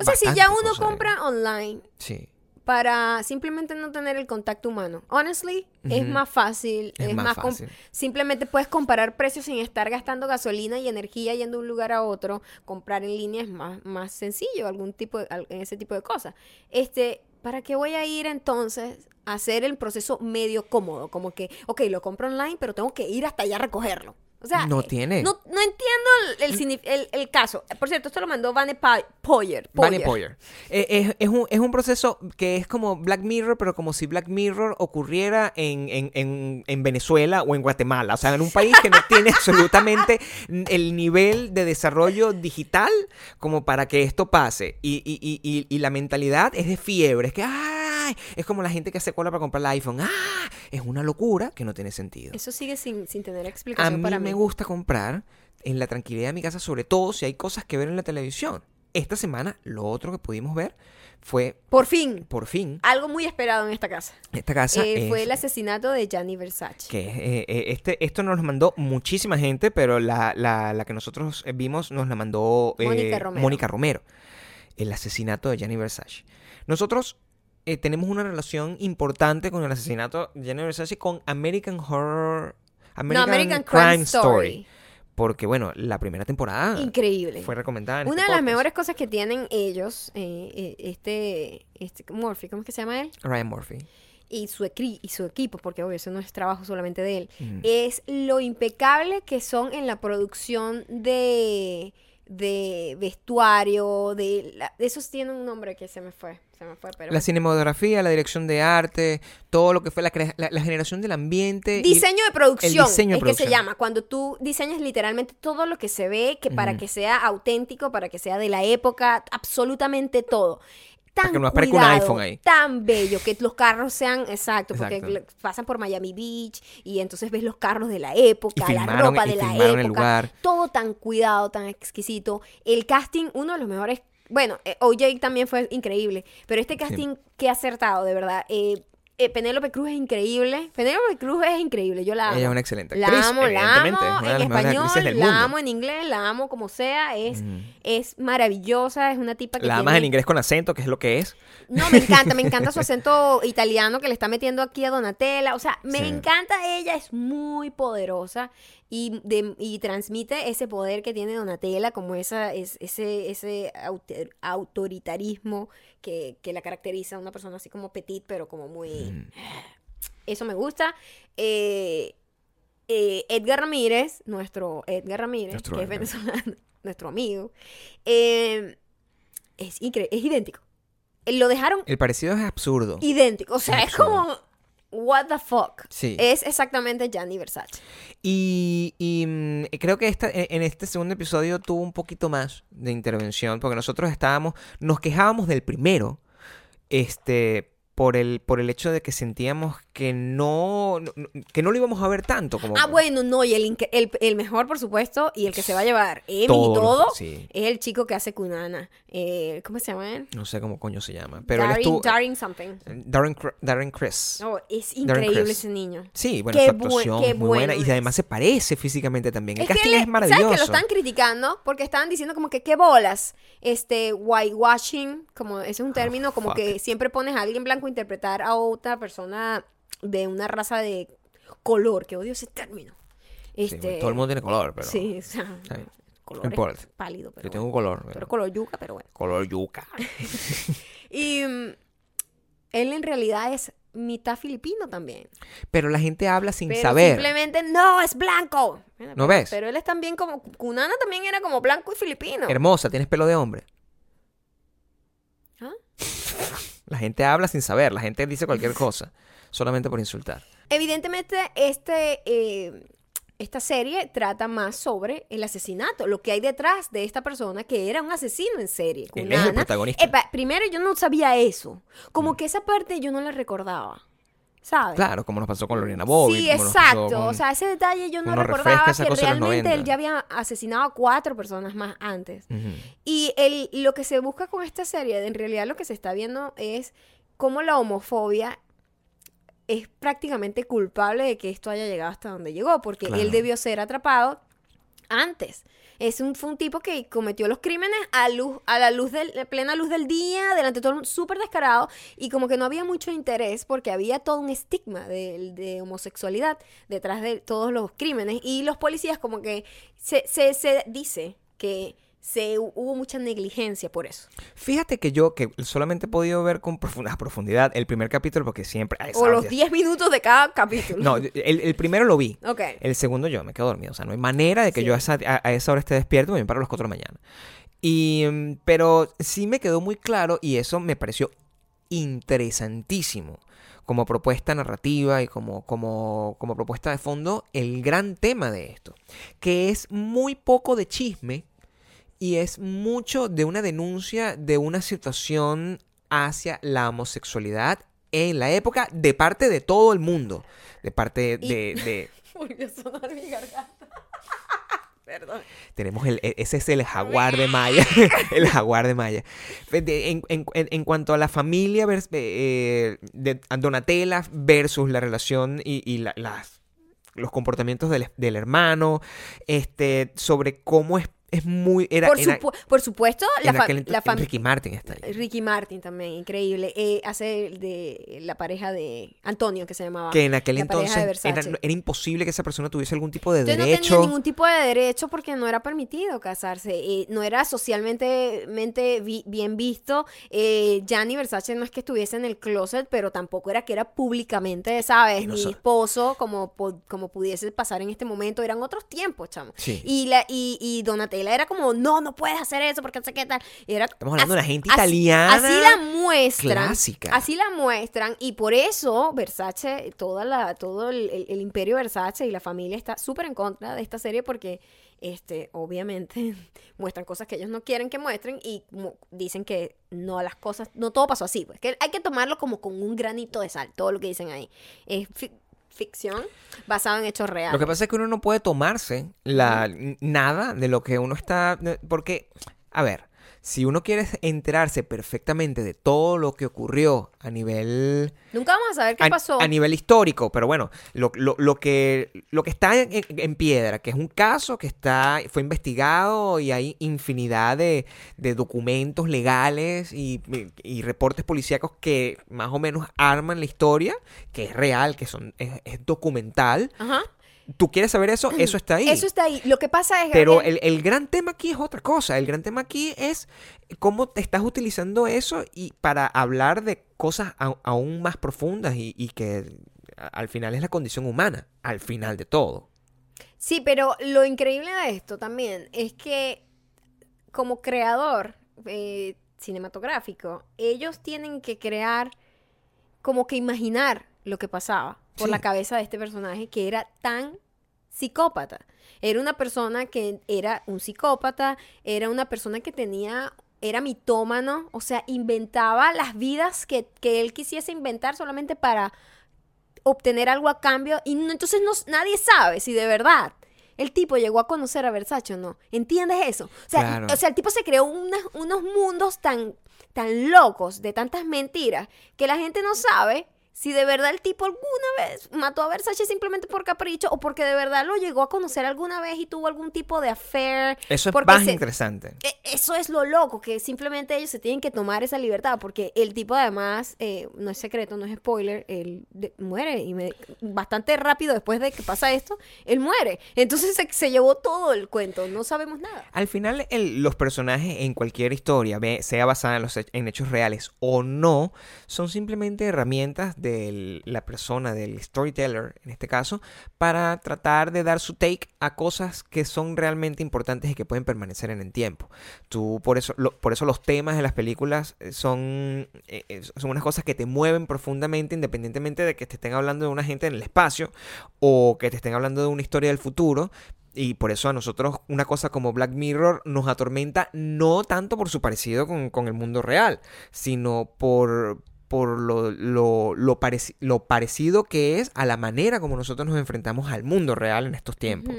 O sea, si ya uno compra online Sí. para simplemente no tener el contacto humano. Honestly, es Ujú. más fácil. Es Es, más más, fácil. Simplemente puedes comparar precios sin estar gastando gasolina y energía yendo de un lugar a otro. Comprar en línea es más, más sencillo, algún tipo de, en ese tipo de cosas. Este, ¿para qué voy a ir entonces a hacer el proceso medio cómodo? Como que, ok, lo compro online, pero tengo que ir hasta allá a recogerlo. O sea, No tiene. No, no entiendo el, el, caso. Por cierto, esto lo mandó Vane Pa- Poyer. Bunny Poyer. Poyer. Eh, es, es un, es un proceso que es como Black Mirror, pero como si Black Mirror ocurriera en, en- en- en Venezuela o en Guatemala. O sea, en un país que no tiene absolutamente el nivel de desarrollo digital como para que esto pase. Y, y- y- y- y la mentalidad es de fiebre. Es que, ¡ay! Es como la gente que hace cola para comprar el iPhone. ¡Ah! Es una locura que no tiene sentido. Eso sigue sin, sin tener A explicación mí para me mí. gusta comprar en la tranquilidad de mi casa, sobre todo si hay cosas que ver en la televisión. Esta semana, lo otro que pudimos ver fue Por fin, por fin algo muy esperado en esta casa. esta casa Eh, es- fue el asesinato de Gianni Versace. que eh, eh, este esto nos lo mandó muchísima gente pero la, la, la que nosotros vimos nos la mandó eh, Mónica Romero. Mónica Romero el asesinato de Gianni Versace nosotros eh, tenemos una relación importante con el asesinato de Gianni Versace con American Horror American, no, American Crime, Story. porque bueno la primera temporada Increíble. fue recomendada en Una de este las mejores cosas que tienen ellos, eh, eh, este, este Murphy, ¿cómo es que se llama él? Ryan Murphy Y su, y su equipo, porque obvio, eso no es trabajo solamente de él, Ujú. es lo impecable que son en la producción de, de vestuario, de, la- esos tienen un nombre que se me fue, se me fue, pero... la cinematografía la dirección de arte todo lo que fue la, la, la generación del ambiente y- Diseño de producción diseño de es que se llama. Cuando tú diseñas literalmente todo lo que se ve, que para que sea auténtico, para que sea de la época, absolutamente todo. Tan que no aparezca un cuidado, iPhone ahí. Tan bello, que los carros sean, exacto, porque Exacto. pasan por Miami Beach y entonces ves los carros de la época, Y la ropa y de la el época. Todo tan cuidado, tan exquisito. El casting, uno de los mejores. Bueno, eh, OJ también fue increíble, pero este casting, qué acertado, de verdad. Eh, eh, Penélope Cruz es increíble. Penélope Cruz es increíble, yo la amo. Ella es una excelente La amo, la amo en español, del la mundo. amo en inglés, la amo como sea. Es, es maravillosa, es una tipa que La amas en inglés con acento, que es lo que es. No, me encanta, me encanta su acento italiano que le está metiendo aquí a Donatella. O sea, me Sí. encanta ella, es muy poderosa y, de- y transmite ese poder que tiene Donatella, como esa, es, ese, ese autor- autoritarismo que, que la caracteriza a una persona así como petit, pero como muy... Mm. Eso me gusta. Eh, eh, Edgar Ramírez, nuestro Edgar Ramírez, Nuestro que es venezolano, nuestro amigo, eh, es, es idéntico. Lo dejaron El parecido es absurdo. idéntico. O sea, es como. What the fuck. Sí. Es exactamente Gianni Versace. Y, y, mm, creo que esta, en en este segundo episodio tuvo un poquito más de intervención, porque nosotros estábamos, nos quejábamos del primero, este, por el, por el hecho de que sentíamos que no, que no lo íbamos a ver tanto como Ah, bueno, no, y el, el, el mejor, por supuesto, y el que se va a llevar Emmy Todo y todo, sí. es el chico que hace Kunana. Eh, ¿Cómo se llama él? no sé cómo coño se llama, pero él Darin, estuvo Darin something. Darren, Darren Criss. Oh, es Darren increíble ese niño. Sí, bueno, Qué su buen- actuación qué muy buena bueno y además se parece físicamente también. El Es que casting le- es maravilloso. ¿Sabes que lo están criticando? Porque estaban diciendo como que qué bolas. Este, whitewashing, como ese es un término, como fuck. que siempre pones a alguien blanco interpretar a otra persona de una raza de color, que odio ese término. Sí, Este, todo el mundo tiene color, pero Sí, o sea, Está bien. color No es pálido, pero yo tengo un color. Pero pero- color yuca, pero bueno. color yuca. Y mm, él en realidad es mitad filipino también. Pero la gente habla sin Pero saber. simplemente no, es blanco. ¿No pero- ves? Pero él es también como, Kunana también era como blanco y filipino. Hermosa, tienes pelo de hombre. ¿Ah? La gente habla sin saber, la gente dice cualquier cosa, solamente por insultar. Evidentemente, este, eh, esta serie trata más sobre el asesinato, lo que hay detrás de esta persona que era un asesino en serie. Él es el protagonista. Epa, primero yo no sabía eso, como que esa parte yo no la recordaba, ¿sabes? Claro, como nos pasó con Lorena Bobbitt. Sí, exacto. con- O sea, ese detalle yo no recordaba que realmente 90. él ya había asesinado a cuatro personas más antes. Y el, lo que se busca con esta serie, en realidad lo que se está viendo es cómo la homofobia es prácticamente culpable de que esto haya llegado hasta donde llegó, porque Claro. él debió ser atrapado antes. Es un, fue un tipo que cometió los crímenes a, luz, a la luz del, plena luz del día, delante de todo el mundo, súper descarado, y como que no había mucho interés porque había todo un estigma de, de homosexualidad detrás de todos los crímenes. Y los policías como que se, se, se dice que se hubo mucha negligencia por eso. Fíjate que yo, que solamente he podido ver con profunda- profundidad el primer capítulo, porque siempre... ay, O los sabes, 10 minutos de cada capítulo. No, el, el primero lo vi. Ok. El segundo yo me quedo dormido. O sea, no hay manera de que Sí. yo a esa, a- a esa hora esté despierto y me paro a las 4 de la mañana. Y, mm, pero sí me quedó muy claro y eso me pareció interesantísimo como propuesta narrativa y como, como, como propuesta de fondo el gran tema de esto, que es muy poco de chisme y es mucho de una denuncia de una situación hacia la homosexualidad en la época de parte de todo el mundo, de parte Y- de, de- Volvió a sonar mi garganta. Perdón. Tenemos el, e- ese es el jaguar de Maya. el jaguar de Maya. En, en- en- en cuanto a la familia vers- eh, de Donatella versus la relación y, y la- las, los comportamientos del, del hermano, este, sobre cómo es, es muy... Era, Por, era- supu- por supuesto, la, fa- la fam- Ricky Martin está ahí. Ricky Martin también, increíble. Eh, hace el de la pareja de Antonio, que se llamaba. Que en aquel entonces era, imposible que esa persona tuviese algún tipo de Entonces no derecho. tenía ningún tipo de derecho porque no era permitido casarse. eh, no era socialmente mente vi- bien visto. Eh, Gianni Versace no es que estuviese en el closet, pero tampoco era que era públicamente, ¿sabes? No Mi esposo, como, como pudiese pasar en este momento. Eran otros tiempos, chamo. Sí. Y, la, y, y Donatella era como, no, no puedes hacer eso porque no sé qué tal. Y era, Estamos hablando de una gente italiana Así la muestran. clásica. Así la muestran. Y por eso Versace, toda la, todo el, el- el imperio Versace y la familia está súper en contra de esta serie porque, este, obviamente, muestran cosas que ellos no quieren que muestren y dicen que no las cosas, no todo pasó así. Pues que hay que tomarlo como con un granito de sal, todo lo que dicen ahí. Es ficción basado en hechos reales. Lo que pasa es que uno no puede tomarse la, nada de lo que uno está... Porque, a ver, si uno quiere enterarse perfectamente de todo lo que ocurrió a nivel... Nunca vamos a saber qué a, pasó. a nivel histórico, pero bueno, lo, lo- lo que, lo que está en, en- en piedra, que es un caso que está, fue investigado y hay infinidad de, de documentos legales y, y reportes policíacos que más o menos arman la historia, que es real, que son, es- es documental. Ajá. ¿Tú quieres saber eso? Eso está ahí. Eso está ahí. Lo que pasa es Pero Gabriel, el, el gran tema aquí es otra cosa. El gran tema aquí es cómo te estás utilizando eso y para hablar de cosas aún más profundas y, y que a- al final es la condición humana, al final de todo. Sí, pero lo increíble de esto también es que como creador eh, cinematográfico, ellos tienen que crear, como que imaginar lo que pasaba por Sí. la cabeza de este personaje que era tan psicópata. Era una persona que era un psicópata, era una persona que tenía, era mitómano, o sea, inventaba las vidas que, que él quisiese inventar solamente para obtener algo a cambio y no- entonces no, nadie sabe si de verdad el tipo llegó a conocer a Versace o no. ¿Entiendes eso? O sea, Claro. o sea el tipo se creó unas- unos mundos tan, tan locos de tantas mentiras que la gente no sabe si de verdad el tipo alguna vez mató a Versace simplemente por capricho o porque de verdad lo llegó a conocer alguna vez y tuvo algún tipo de affair. Eso es más se- interesante. e- Eso es lo loco, que simplemente ellos se tienen que tomar esa libertad, porque el tipo además, eh, no es secreto, no es spoiler, él de- muere y me- bastante rápido después de que pasa esto, él muere. Entonces se, se llevó todo el cuento, no sabemos nada. Al final, el- los personajes en cualquier historia, sea basada en, los, en hechos reales o no, son simplemente herramientas de la persona, del storyteller en este caso, para tratar de dar su take a cosas que son realmente importantes y que pueden permanecer en el tiempo. Tú, por eso, por eso los temas de las películas eh, son, eh, eh, son unas cosas que te mueven profundamente independientemente de que te estén hablando de una gente en el espacio o que te estén hablando de una historia del futuro. Y por eso a nosotros una cosa como Black Mirror nos atormenta no tanto por su parecido con, con el mundo real, sino por, por lo, lo, lo, pareci- lo parecido que es a la manera como nosotros nos enfrentamos al mundo real en estos tiempos.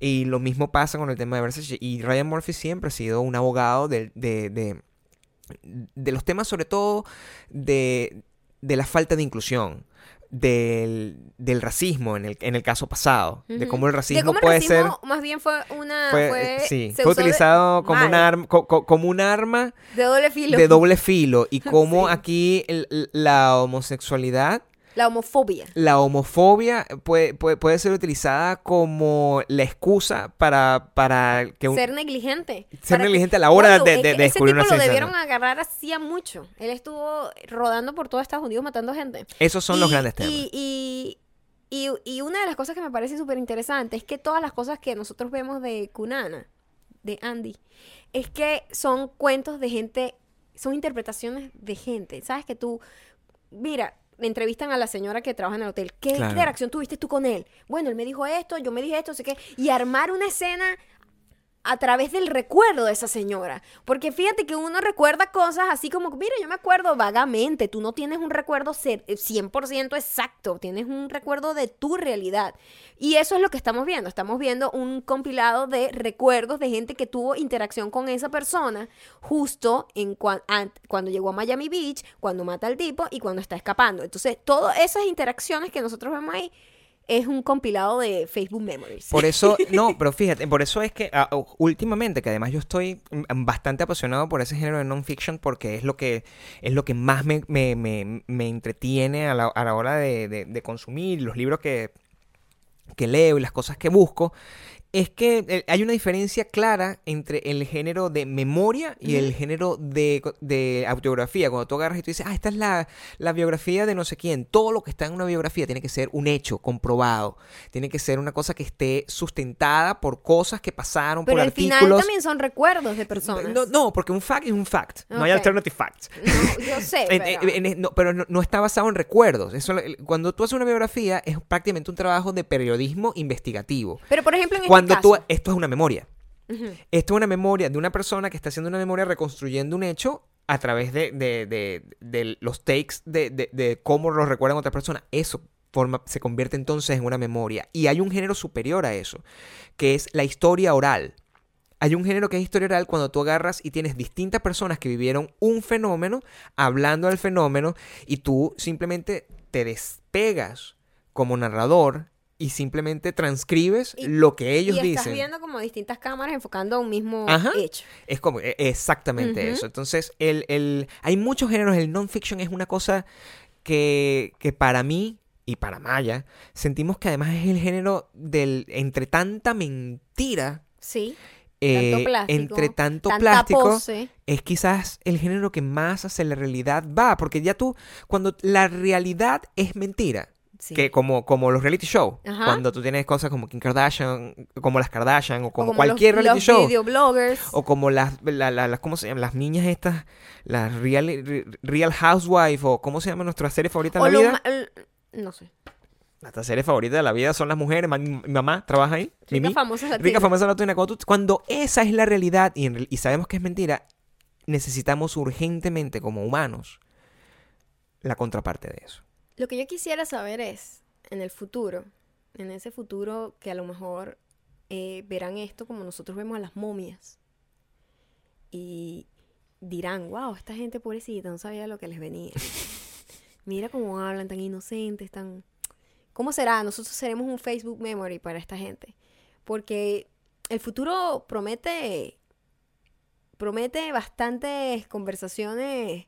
Y lo mismo pasa con el tema de Versace. Y Ryan Murphy siempre ha sido un abogado de, de, de, de los temas, sobre todo de, de la falta de inclusión. Del, del racismo en el, en el caso pasado. De cómo el De racismo cómo el puede racismo ser. más bien fue una... Fue, fue, sí, se fue de- utilizado como, mal, un arma, co- co- como un arma De doble filo. de doble filo. Y cómo Sí. aquí el- la homosexualidad La homofobia. la homofobia puede, puede, puede ser utilizada como la excusa para, para que un, ser negligente. ser que- negligente a la hora Coño, de, es de- que de descubrir Ese una tipo lo debieron agarrar hacía mucho. Él estuvo rodando por todo Estados Unidos matando gente. Esos son los grandes temas. Y, y, y, y una de las cosas que me parece súper interesante es que todas las cosas que nosotros vemos de Kunana, de Andy, es que son cuentos de gente, son interpretaciones de gente. ¿Sabes? Que tú, mira, entrevistan a la señora que trabaja en el hotel. ¿Qué Claro. interacción tuviste tú con él? Bueno, él me dijo esto, yo me dije esto, sé qué. Y armar una escena a través del recuerdo de esa señora. Porque fíjate que uno recuerda cosas así como, mira, yo me acuerdo vagamente, tú no tienes un recuerdo cer- 100% exacto, tienes un recuerdo de tu realidad. Y eso es lo que estamos viendo, estamos viendo un compilado de recuerdos de gente que tuvo interacción con esa persona justo en cua- an- cuando llegó a Miami Beach, cuando mata al tipo y cuando está escapando. Entonces, todas esas interacciones que nosotros vemos ahí es un compilado de Facebook Memories. Por eso, no, pero fíjate, por eso es que ah, oh, últimamente, que además yo estoy mm, bastante apasionado por ese género de non-fiction porque es lo que, es lo que más me, me- me- me entretiene a la, a la hora de, de- de consumir los libros que, que leo y las cosas que busco, es que eh, hay una diferencia clara entre el género de memoria y el género de, de autobiografía. Cuando tú agarras y tú dices, ah, esta es la, la biografía de no sé quién. Todo lo que está en una biografía tiene que ser un hecho comprobado. Tiene que ser una cosa que esté sustentada por cosas que pasaron, Pero por al final artículos. también son recuerdos de personas. No, no, porque un fact es un fact. No hay alternative facts. No, yo sé, En- pero... en- en- no, pero está basado en recuerdos. Eso, cuando tú haces una biografía es prácticamente un trabajo de periodismo investigativo. Pero, por ejemplo, en Cuando tú, esto es una memoria. Esto es una memoria de una persona que está haciendo una memoria reconstruyendo un hecho a través de, de- de- de los takes de, cómo lo recuerdan otras personas. Eso forma, se convierte entonces en una memoria. Y hay un género superior a eso, que es la historia oral. Hay un género que es historia oral cuando tú agarras y tienes distintas personas que vivieron un fenómeno, hablando del fenómeno, y tú simplemente te despegas como narrador y simplemente transcribes Y- lo que ellos y estás dicen. viendo como distintas cámaras enfocando a un mismo Ajá. hecho. Es como e- exactamente eso. Entonces, el, el- hay muchos géneros. El non-fiction es una cosa que, que para mí y para Maya sentimos que además es el género del entre tanta mentira, Sí. eh, Tanto plástico, entre tanto plástico, pose. es quizás el género que más hacia la realidad va. Porque ya tú, cuando la realidad es mentira, Sí. que como, como los reality show, Ajá. cuando tú tienes cosas como Kim Kardashian, como las Kardashian o O como, cualquier los, reality los show. videobloggers. O como las, la- la- las, ¿cómo se llaman? Las niñas estas, las Real, Re- Real Housewife, o ¿cómo se llama nuestra serie favorita o en la vida? no sé. Nuestra serie favorita de la vida son las mujeres. Mi, mamá trabaja ahí. Ricas Mimi. famosas latinas. Rica, famosa latina. Cuando, tú- cuando esa es la realidad y sabemos que es mentira, necesitamos urgentemente, como humanos, la contraparte de eso. Lo que yo quisiera saber es, en el futuro, en ese futuro que a lo mejor eh, verán esto como nosotros vemos a las momias y dirán, wow, esta gente pobrecita no sabía lo que les venía. Mira cómo hablan, tan inocentes, tan... ¿Cómo será? Nosotros seremos un Facebook Memory para esta gente. Porque el futuro promete, promete bastantes conversaciones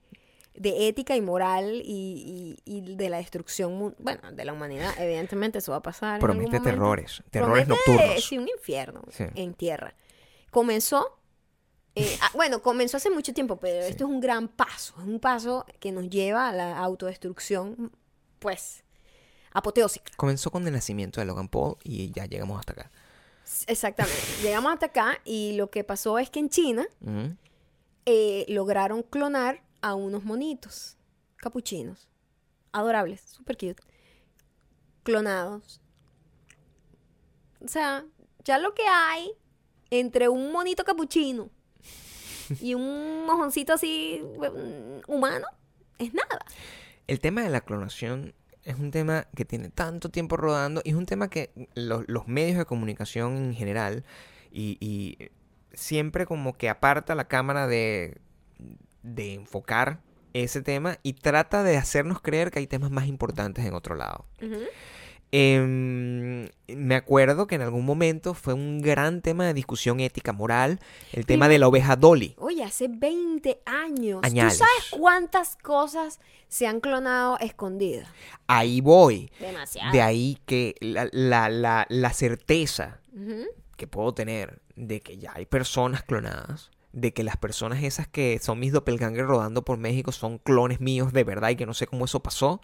de ética y moral y, y- y de la destrucción, bueno, de la humanidad. Evidentemente eso va a pasar. en algún Promete momento. terrores, terrores Promete, nocturnos. Sí, un infierno Sí. en tierra. Comenzó, eh, ah, bueno, comenzó hace mucho tiempo, pero Sí. esto es un gran paso. Es un paso que nos lleva a la autodestrucción, pues, apoteósica. Comenzó con el nacimiento de Logan Paul y ya llegamos hasta acá. Exactamente. Llegamos hasta acá y lo que pasó es que en China eh, lograron clonar a unos monitos capuchinos. Adorables, super cute. Clonados. O sea, ya lo que hay entre un monito capuchino y un mojoncito así humano es nada. El tema de la clonación es un tema que tiene tanto tiempo rodando y es un tema que lo- los medios de comunicación en general y, y siempre como que aparta la cámara de, de enfocar ese tema y trata de hacernos creer que hay temas más importantes en otro lado. Em, me acuerdo que en algún momento fue un gran tema de discusión ética moral, el tema de la oveja Dolly. Oye, hace 20 años. Añales. ¿Tú sabes cuántas cosas se han clonado escondidas? Ahí voy. Demasiado. De ahí que la, la, la, la certeza que puedo tener de que ya hay personas clonadas, de que las personas esas que son mis doppelgangers rodando por México son clones míos de verdad y que no sé cómo eso pasó,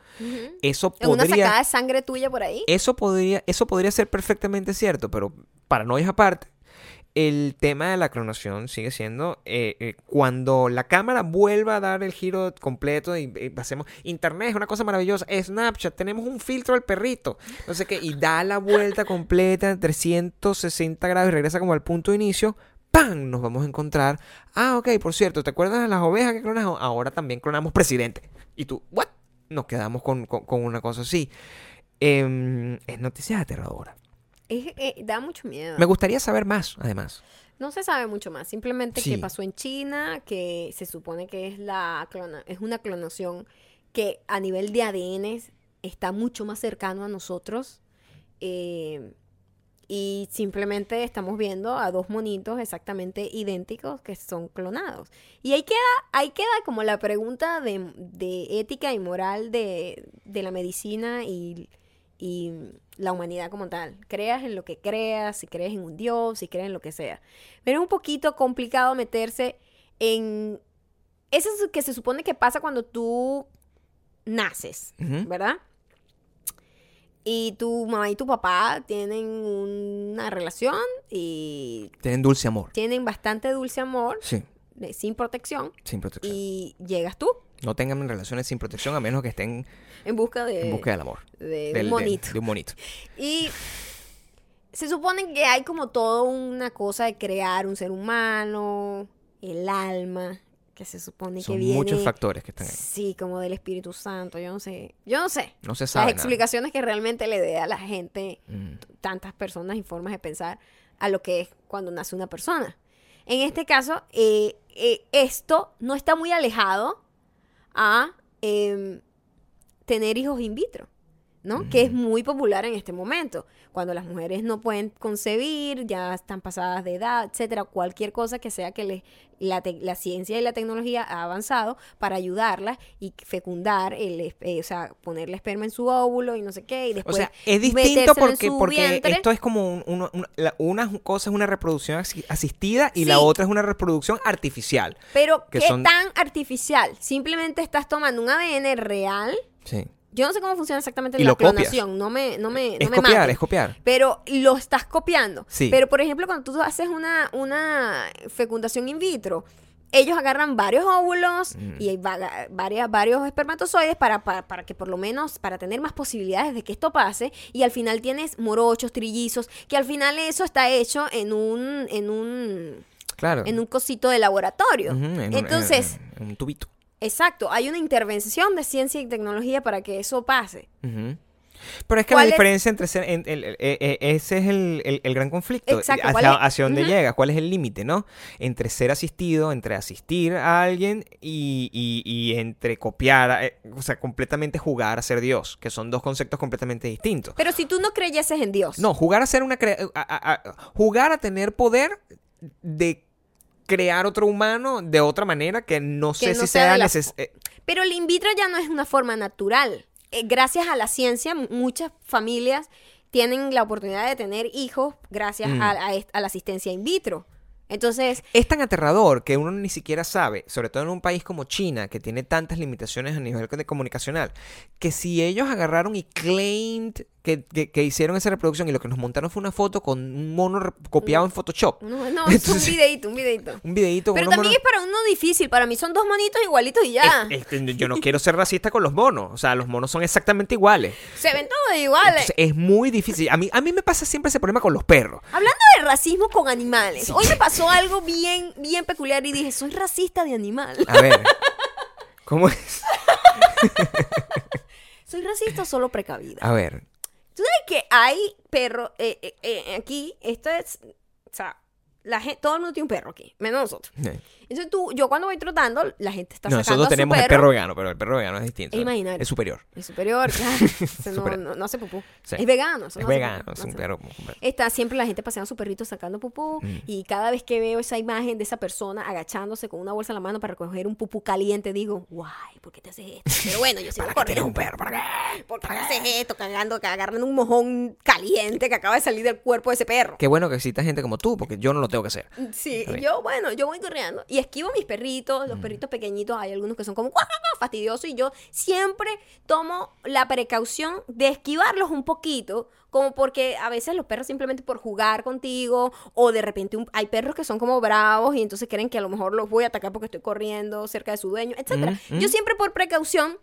eso ¿En una podría, sacada de sangre tuya por ahí? eso podría, eso podría ser perfectamente cierto, pero paranoias aparte, el tema de la clonación sigue siendo eh, eh, cuando la cámara vuelva a dar el giro completo y, y hacemos internet es una cosa maravillosa, Snapchat tenemos un filtro del perrito, no sé qué, y da la vuelta completa 360 grados y regresa como al punto de inicio, ¡pam! Nos vamos a encontrar. Ah, ok, por cierto, ¿te acuerdas de las ovejas que clonamos? Ahora también clonamos presidente. Y tú, ¿what? Nos quedamos con, con- con una cosa así. Em, es noticia aterradora. Es- eh, da mucho miedo. Me gustaría saber más, además. No se sabe mucho más, simplemente Sí. que pasó en China, que se supone que es la clona, es una clonación que a nivel de ADN está mucho más cercano a nosotros. eh, y simplemente estamos viendo a dos monitos exactamente idénticos que son clonados. Y ahí queda, ahí queda como la pregunta de, de ética y moral de, de la medicina y, y la humanidad como tal. Creas en lo que creas, si crees en un Dios, si crees en lo que sea. Pero es un poquito complicado meterse en... Eso es que se supone que pasa cuando tú naces. ¿verdad? Y tu mamá y tu papá tienen una relación y Tienen dulce amor. tienen bastante dulce amor, Sí, de- sin protección, sin protección. y llegas tú No tengan relaciones sin protección a menos que estén en busca de, en busca del amor. de- de Del- un de- monito. de un monito. Y se supone que hay como toda una cosa de crear un ser humano, el alma, que se supone que Son viene... muchos factores que están ahí. Sí, como del Espíritu Santo, yo no sé. Yo no sé. No se Las sabe nada. explicaciones que realmente le dé a la gente, Mm. tantas personas y formas de pensar, a lo que es cuando nace una persona. En este caso, eh, eh, esto no está muy alejado a em, tener hijos in vitro, ¿no? Que es muy popular en este momento. Cuando las mujeres no pueden concebir, ya están pasadas de edad, etcétera, cualquier cosa que sea que les, la, te- la ciencia y la tecnología ha avanzado para ayudarlas y fecundar, el, eh, o sea, ponerle esperma en su óvulo y no sé qué, y O después sea, es distinto porque, porque vientre. esto es como un- uno- una, la- una cosa es una reproducción asi- asistida y la otra es una reproducción artificial. Pero, que ¿qué son- tan artificial? Simplemente estás tomando un ADN real. Sí. Yo no sé cómo funciona exactamente Y la copias. clonación. No me, no me, no es me copiar, maten. es copiar. Pero lo estás copiando. Sí. Pero, por ejemplo, cuando tú haces una, una fecundación in vitro, ellos agarran varios óvulos Mm. y hay va- varias, varios espermatozoides para, para, para que por lo menos, para tener más posibilidades de que esto pase. Y al final tienes morochos, trillizos, que al final eso está hecho en un, en un, Claro. en un cosito de laboratorio. En un- Entonces, en- en un tubito. Exacto, hay una intervención de ciencia y tecnología para que eso pase. Pero es que la ¿Cuál es- diferencia entre ser. en- el- el- eh, eh, ese es el, gran conflicto. Exacto, Hacia, hacia dónde Ujú. llega, cuál es el límite, ¿no? Entre ser asistido, entre asistir a alguien y, y- y entre copiar, eh, o sea, completamente jugar a ser Dios, que son dos conceptos completamente distintos. Pero si tú no creyeses en Dios. No, jugar a ser una. crea- a- a- a- jugar a tener poder de crear otro humano de otra manera que no sé si sea sea de la- neces- eh, Pero el in vitro ya no es una forma natural. Eh, gracias a la ciencia, muchas familias tienen la oportunidad de tener hijos gracias Mm. a, a la asistencia in vitro. Entonces, Es tan aterrador que uno ni siquiera sabe, sobre todo en un país como China, que tiene tantas limitaciones a nivel de comunicacional, que si ellos agarraron y claimed que, que- que hicieron esa reproducción y lo que nos montaron fue una foto con un mono copiado en Photoshop, uno- no, es un videito, un videito. un videito Pero también monos- es para uno difícil. Para mí son dos monitos igualitos y ya. Es- es- yo no quiero ser racista con los monos, o sea, los monos son exactamente iguales. Se ven todos iguales. Entonces, es muy difícil. A mí, a mí me pasa siempre ese problema con los perros. Hablando de racismo con animales, hoy me pasó algo bien, bien peculiar y dije, soy racista de animal. A ver, ¿cómo es? ¿Soy racista solo precavida? A ver, ¿Tú sabes que hay perros eh, eh, eh, aquí? Esto es, o sea, la gente, todo el mundo tiene un perro aquí, menos nosotros. eh, Entonces tú, yo cuando voy trotando, la gente está no, sacando nosotros a su tenemos perro. el perro vegano, pero el perro vegano es distinto. Es imaginario. Es superior. Es superior, claro. No, Superior. no, no hace pupú. Sí. Es vegano. Es no vegano, es un perro. Está siempre la gente paseando a su perrito sacando pupú Mm. y cada vez que veo esa imagen de esa persona agachándose con una bolsa en la mano para recoger un pupú caliente, digo, guay, ¿por qué te haces esto? Pero bueno, yo sigo ¿Para qué tienes corriendo. un perro? ¿Para qué? ¿Por qué haces esto? Cagando, agarrando un mojón caliente que acaba de salir del cuerpo de ese perro. Qué bueno que exista gente como tú, porque yo no lo tengo que hacer. Sí, yo, bueno, yo voy corriendo y esquivo mis perritos, Mm. los perritos pequeñitos, hay algunos que son como "Guau, guau, guau", fastidiosos y yo siempre tomo la precaución de esquivarlos un poquito, como porque a veces los perros simplemente por jugar contigo o de repente un- hay perros que son como bravos y entonces creen que a lo mejor los voy a atacar porque estoy corriendo cerca de su dueño, etcétera. Mm, mm. Yo siempre por precaución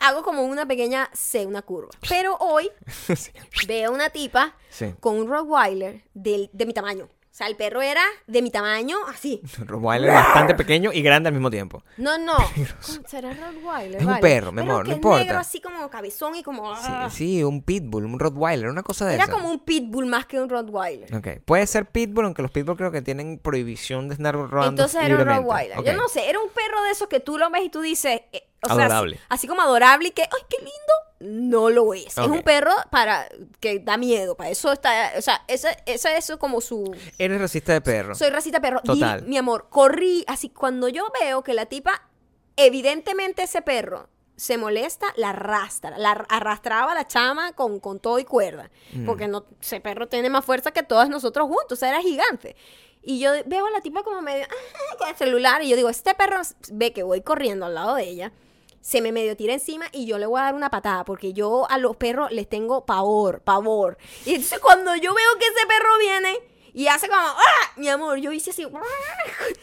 hago como una pequeña C, una curva. Pero hoy sí. veo una tipa Sí. con un Rottweiler del- de mi tamaño. O sea, el perro era de mi tamaño, así. Rottweiler bastante pequeño y grande al mismo tiempo. No, no. ¿Cómo ¿Será Rottweiler? Es un vale. perro, mi Pero amor, que no es importa. negro así como cabezón y como... Sí, ah. sí, un pitbull, un Rottweiler, una cosa de Era esa. como un pitbull más que un Rottweiler. Ok, puede ser pitbull, aunque los pitbull creo que tienen prohibición de estar rodando Entonces era un libremente. Rottweiler. Ok. Yo no sé, era un perro de esos que tú lo ves y tú dices... eh, o sea, Adorable. así, así como adorable y que, ¡ay, qué lindo! No lo es. Es un perro para que da miedo. Para eso está... O sea, ese, ese es como su... Eres racista de perro. Soy racita perro. Y, Total. mi amor, corrí así. Cuando yo veo que la tipa, evidentemente ese perro se molesta, la arrastra. La ar- arrastraba a la chama con, con todo y cuerda. Mm. Porque no, ese perro tiene más fuerza que todos nosotros juntos. O sea, era gigante. Y yo veo a la tipa como medio "Ah", con el celular. Y yo digo, este perro ve que voy corriendo al lado de ella. Se me medio tira encima y yo le voy a dar una patada porque yo a los perros les tengo pavor, pavor. Y entonces cuando yo veo que ese perro viene y hace como, ¡ah! Mi amor, yo hice así, ¡ah!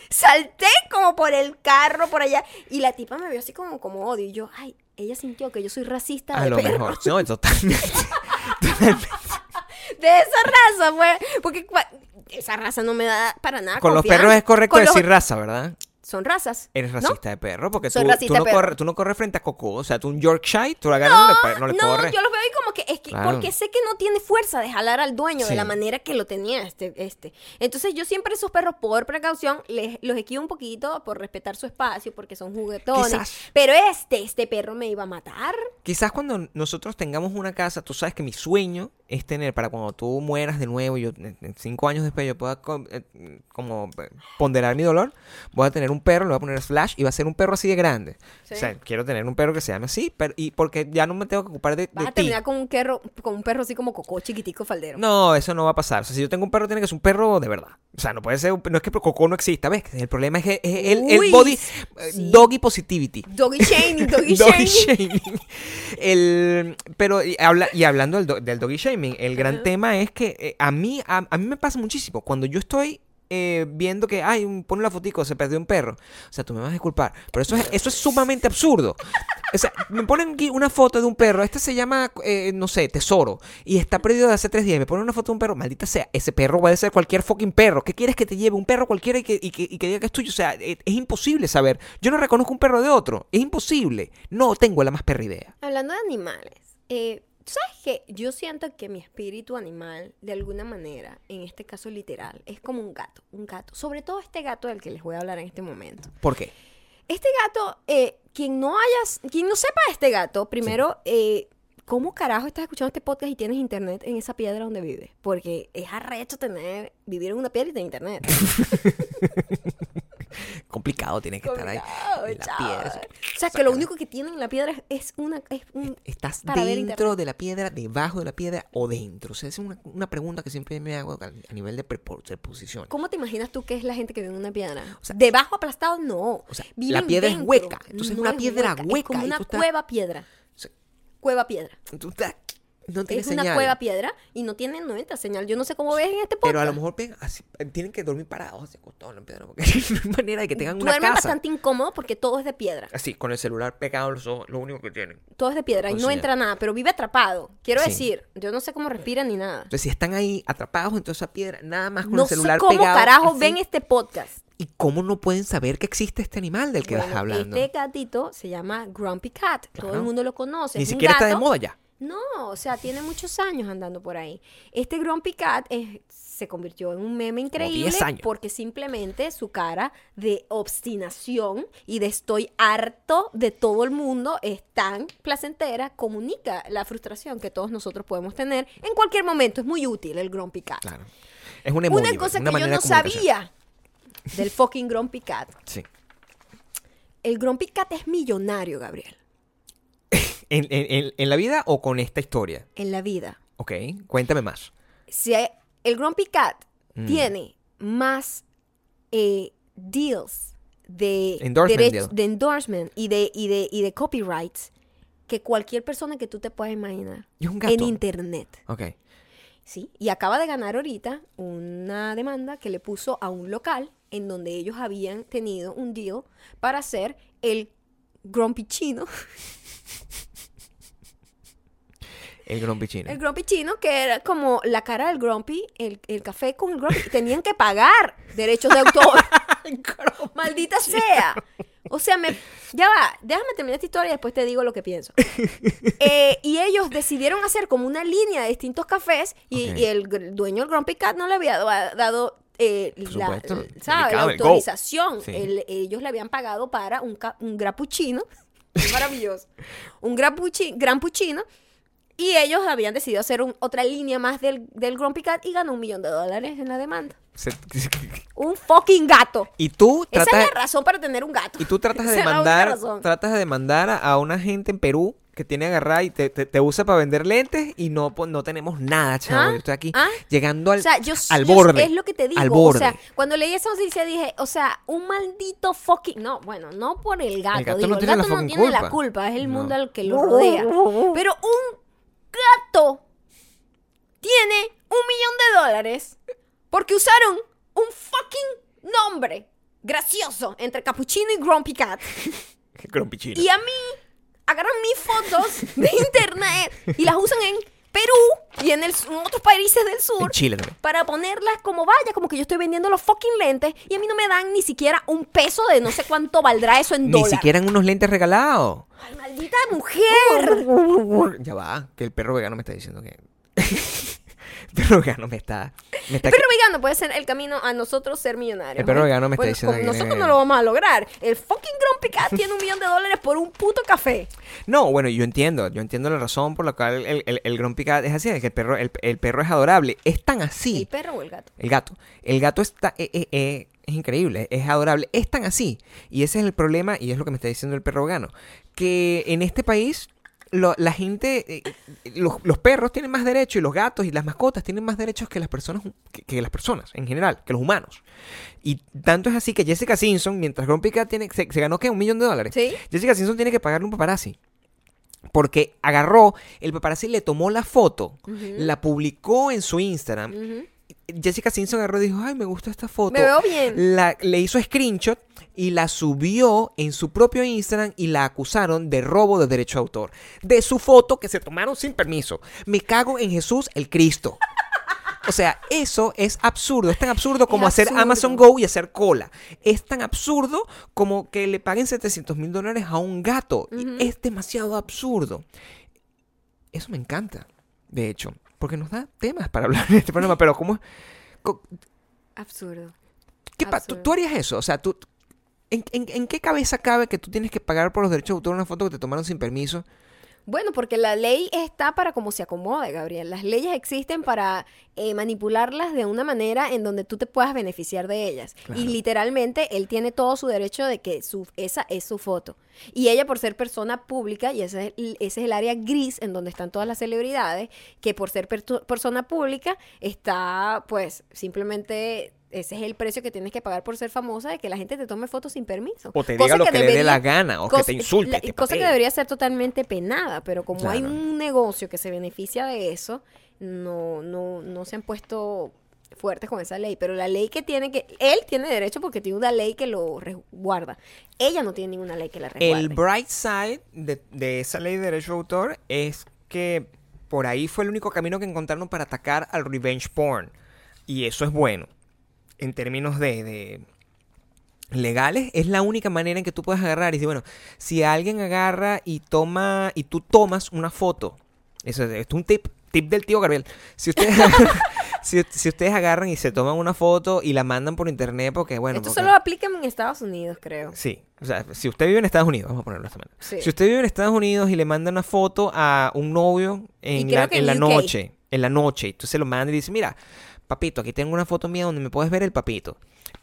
salté como por el carro, por allá. Y la tipa me vio así como, como odio. Y yo, ay, ella sintió que yo soy racista A de lo perro. mejor. No, totalmente. totalmente. De esa raza, pues. Porque esa raza no me da para nada Con los perros es correcto Con los- decir raza, ¿verdad? Son razas. Eres ¿no? racista de perro porque tú, no corres, tú no corres frente a Coco. O sea, tú un Yorkshire, tú la agarras no, le, no le no, corres. yo los veo ahí como que es que Claro. porque sé que no tiene fuerza de jalar al dueño de la manera que lo tenía este este. Entonces yo siempre esos perros por precaución les, los esquivo un poquito por respetar su espacio porque son juguetones. Quizás. Pero este este perro me iba a matar. Quizás cuando nosotros tengamos una casa, tú sabes que mi sueño es tener, para cuando tú mueras de nuevo, yo en- en cinco años después yo pueda eh, como eh, ponderar mi dolor, voy a tener un perro, le voy a poner Slash y va a ser un perro así de grande. Sí. O sea, quiero tener un perro que se llame así, pero, y porque ya no me tengo que ocupar de, Vas de a ti. terminar con un perro con un perro así como cocó chiquitico faldero. No, eso no va a pasar. O sea, si yo tengo un perro, tiene que ser un perro de verdad. O sea, no puede ser, un- no es que Coco no exista, ¿ves? El problema es que es el, el Uy, body, eh, sí. doggy positivity. Doggy shaming, doggy, Doggy shaming. shaming. El, pero y, habla, y hablando del, do- del doggy shaming, el gran tema es que eh, a mí a, a mí me pasa muchísimo. Cuando yo estoy eh, viendo que, ay, pone la fotico, se perdió un perro. O sea, tú me vas a disculpar. Pero eso es, eso es sumamente absurdo. O sea, me ponen aquí una foto de un perro. Este se llama, eh, no sé, Tesoro. Y está perdido de hace tres días. Me ponen una foto de un perro. Maldita sea, ese perro puede ser cualquier fucking perro. ¿Qué quieres que te lleve? Un perro cualquiera y que, y que, y que diga que es tuyo. O sea, eh, es imposible saber. Yo no reconozco un perro de otro. Es imposible. No tengo la más perra idea. Hablando de animales, eh, ¿tú ¿sabes qué? Yo siento que mi espíritu animal, de alguna manera, en este caso literal, es como un gato, un gato. Sobre todo este gato del que les voy a hablar en este momento. ¿Por qué? Este gato, eh, quien no hayas, quien no sepa de este gato, primero, eh, ¿cómo carajo estás escuchando este podcast y tienes internet en esa piedra donde vives? Porque es arrecho tener, vivir en una piedra y tener internet. Complicado tiene que estar ahí. Complicado, en la chaval. piedra. O sea, que lo único que tiene en la piedra es, es una, es un, ¿Estás para ver dentro de la piedra, debajo de la piedra o dentro? O sea, es una, una pregunta que siempre me hago a, nivel de prepo- preposición. ¿Cómo te imaginas tú que es la gente que vive en una piedra? O sea, Debajo aplastado, no. o sea, Viven la piedra es hueca, entonces es una es piedra Es hueca como y una tú estás- cueva piedra. O sea, Cueva piedra. tú estás- no tiene Es una cueva piedra y no tiene 90 señal. Yo no sé cómo ves en este podcast. Pero a lo mejor ven, así, tienen que dormir parados, así acostados en la piedra, porque no hay manera de que tengan una casa. bastante incómodo porque todo es de piedra. Así, con el celular pegado a los ojos, lo único que tienen. Todo es de piedra y no señal. entra nada, pero vive atrapado. Quiero Sí. decir, yo no sé cómo respiran ni nada. Entonces, si están ahí atrapados en toda esa piedra, nada más con No el celular sé cómo pegado. carajo así, ven este podcast. ¿Y cómo no pueden saber que existe este animal del que Bueno, estás hablando? Este gatito se llama Grumpy Cat. Todo el mundo lo conoce. Ni Es un siquiera está de moda ya. No, o sea, tiene muchos años andando por ahí. Este Grumpy Cat es- se convirtió en un meme increíble 10 años. porque simplemente su cara de obstinación y de estoy harto de todo el mundo es tan placentera, comunica la frustración que todos nosotros podemos tener en cualquier momento. Es muy útil el Grumpy Cat. Claro. Es un emoji, Una cosa una que yo no de sabía del fucking Grumpy Cat. Sí. El Grumpy Cat es millonario, Gabriel, ¿En, en- en- la vida o con esta historia? en la vida. Ok, cuéntame más. si hay- el Grumpy Cat Mm. tiene más eh, deals de Endorsement de endorsement y de, y, de, y de copyrights que cualquier persona que tú te puedas imaginar en internet. Ok. ¿sí? Y acaba de ganar ahorita una demanda que le puso a un local en donde ellos habían tenido un deal para hacer el Grumpy chino. El Grumpy chino. El Grumpy chino, que era como la cara del Grumpy, el, el café con el Grumpy. Tenían que pagar derechos de autor. Maldita sea. O sea, me, ya va, déjame terminar esta historia y después te digo lo que pienso. Eh, y ellos decidieron hacer como una línea de distintos cafés y, el dueño del Grumpy Cat no le había da- dado eh, la, autorización. Sí. El- ellos le habían pagado para un, un grapuchino. Maravilloso. Un grapuchi- gran puchino. Y ellos habían decidido hacer un- otra línea más del, del Grumpy Cat y ganó un millón de dólares en la demanda. Se- Un fucking gato. y tú Esa es la razón para tener un gato. y tú tratas de la razón. tratas de demandar a- una gente en Perú que tiene agarrada y te, te- te usa para vender lentes y no, po- no tenemos nada, chavo. ¿Ah? Yo estoy aquí ¿Ah? llegando al, O sea, yo, al yo- borde. es lo que te digo. al O sea, cuando leí esa noticia dije, o sea, un maldito fucking. No, bueno, no por el gato. gato digo, no el tiene la gato no fucking tiene la culpa. culpa, es el No. mundo al que lo rodea. Pero un gato tiene un millón de dólares porque usaron un fucking nombre gracioso entre Capuchino y Grumpy Cat. Grumpy chino. Y a mí agarran mis fotos de internet y las usan en Perú y en, el, en otros países del En sur Chile también. para ponerlas como vaya, como que yo estoy vendiendo los fucking lentes y a mí no me dan ni siquiera un peso de no sé cuánto valdrá eso en Ni dólares. siquiera en unos lentes regalados. Ay, maldita mujer. Ya va, que el perro vegano me está diciendo que. el perro vegano me está. Me está El perro vegano puede ser el camino a nosotros ser millonarios. El perro ¿eh? vegano me está diciendo que Nosotros no lo vamos a lograr. El fucking Grumpy Cat tiene un millón de dólares por un puto café. No, bueno, yo entiendo, yo entiendo la razón por la cual el, el, el Grumpy Cat es así, es que el perro, el, el perro es adorable. Es tan así. ¿El perro o el gato? El gato. El gato está, eh, eh, eh, es increíble, es adorable. Es tan así. Y ese es el problema, y es lo que me está diciendo el perro vegano. Que en este país, lo- la gente, eh, los, los perros tienen más derechos y los gatos y las mascotas tienen más derechos que las personas, que, que las personas en general, que los humanos. Y tanto es así que Jessica Simpson, mientras Grumpy Cat tiene, se, se ganó ¿qué? un millón de dólares. ¿Sí? Jessica Simpson tiene que pagarle un paparazzi. Porque agarró, el paparazzi le tomó la foto, la publicó en su Instagram. Jessica Simpson agarró y dijo, ay, me gusta esta foto. Me veo bien. La, le hizo screenshot y la subió en su propio Instagram y la acusaron de robo de derecho de autor. De su foto que se tomaron sin permiso. Me cago en Jesús el Cristo. O sea, eso es absurdo. Es tan absurdo como hacer absurdo. Amazon Go y hacer cola. Es tan absurdo como que le paguen 700 mil dólares a un gato. Es demasiado absurdo. Eso me encanta, de hecho, porque nos da temas para hablar de este problema. Pero ¿cómo? Absurdo. ¿Qué pa- tú, Absurdo. tú harías eso? O sea, tú... ¿en, en, en qué cabeza cabe que tú tienes que pagar por los derechos de autor una foto que te tomaron sin permiso? Bueno, porque la ley está para como se acomode, Gabriel. Las leyes existen para eh, manipularlas de una manera en donde tú te puedas beneficiar de ellas. Claro. Y literalmente él tiene todo su derecho de que su, esa es su foto. Y ella por ser persona pública, y ese es, el, ese es el área gris en donde están todas las celebridades, que por ser persona pública está pues simplemente... Ese es el precio que tienes que pagar por ser famosa, de que la gente te tome fotos sin permiso. O te Cosa diga lo que, le dé la gana, o que te insulte, la- cosa que debería ser totalmente penada, pero como hay un negocio que se beneficia de eso, no, no, no se han puesto fuertes con esa ley. Pero la ley que tiene que... Él tiene derecho porque tiene una ley que lo resguarda. Ella no tiene ninguna ley que la resguarde. El bright side de, de esa ley de derecho de autor es que por ahí fue el único camino que encontraron para atacar al revenge porn. Y eso es bueno. En términos de, de legales, es la única manera en que tú puedes agarrar y decir, bueno, si alguien agarra y toma, y tú tomas una foto, eso es, un tip, tip del tío Gabriel. Si ustedes, si, si ustedes agarran y se toman una foto y la mandan por internet, porque bueno, Esto porque- solo aplica en Estados Unidos, creo. Sí, o sea, si usted vive en Estados Unidos, vamos a ponerlo de esta manera. Sí. Si usted vive en Estados Unidos y le manda una foto a un novio en, la, que en en la UK. noche, en la noche, entonces se lo manda y dice, mira, papito, aquí tengo una foto mía donde me puedes ver el papito.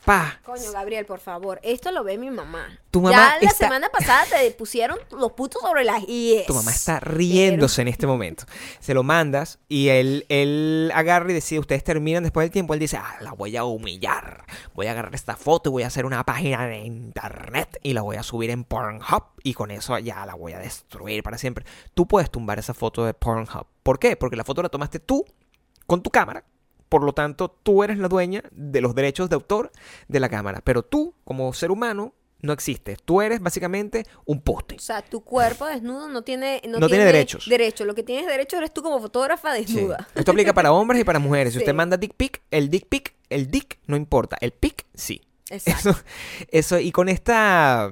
Pa, Coño, Gabriel, por favor. Esto lo ve mi mamá. Tu mamá ya la está- semana pasada te pusieron los putos sobre las IES. tu mamá está riéndose en este momento. Se lo mandas y él, él agarra y decide, ustedes terminan después del tiempo, él dice, ah, la voy a humillar. Voy a agarrar esta foto y voy a hacer una página de internet y la voy a subir en Pornhub y con eso ya la voy a destruir para siempre. Tú puedes tumbar esa foto de Pornhub. ¿Por qué? Porque la foto la tomaste tú con tu cámara. Por lo tanto, tú eres la dueña de los derechos de autor de la cámara. Pero tú, como ser humano, no existe. Tú eres básicamente un poste. O sea, tu cuerpo desnudo no tiene, no No tiene derechos. Derecho. Lo que tienes derecho eres tú como fotógrafa Sí. desnuda. Esto aplica para hombres y para mujeres. Si usted manda dick pic, el dick pic, el dick no importa. El pic, sí. Exacto. Eso, eso, y con esta,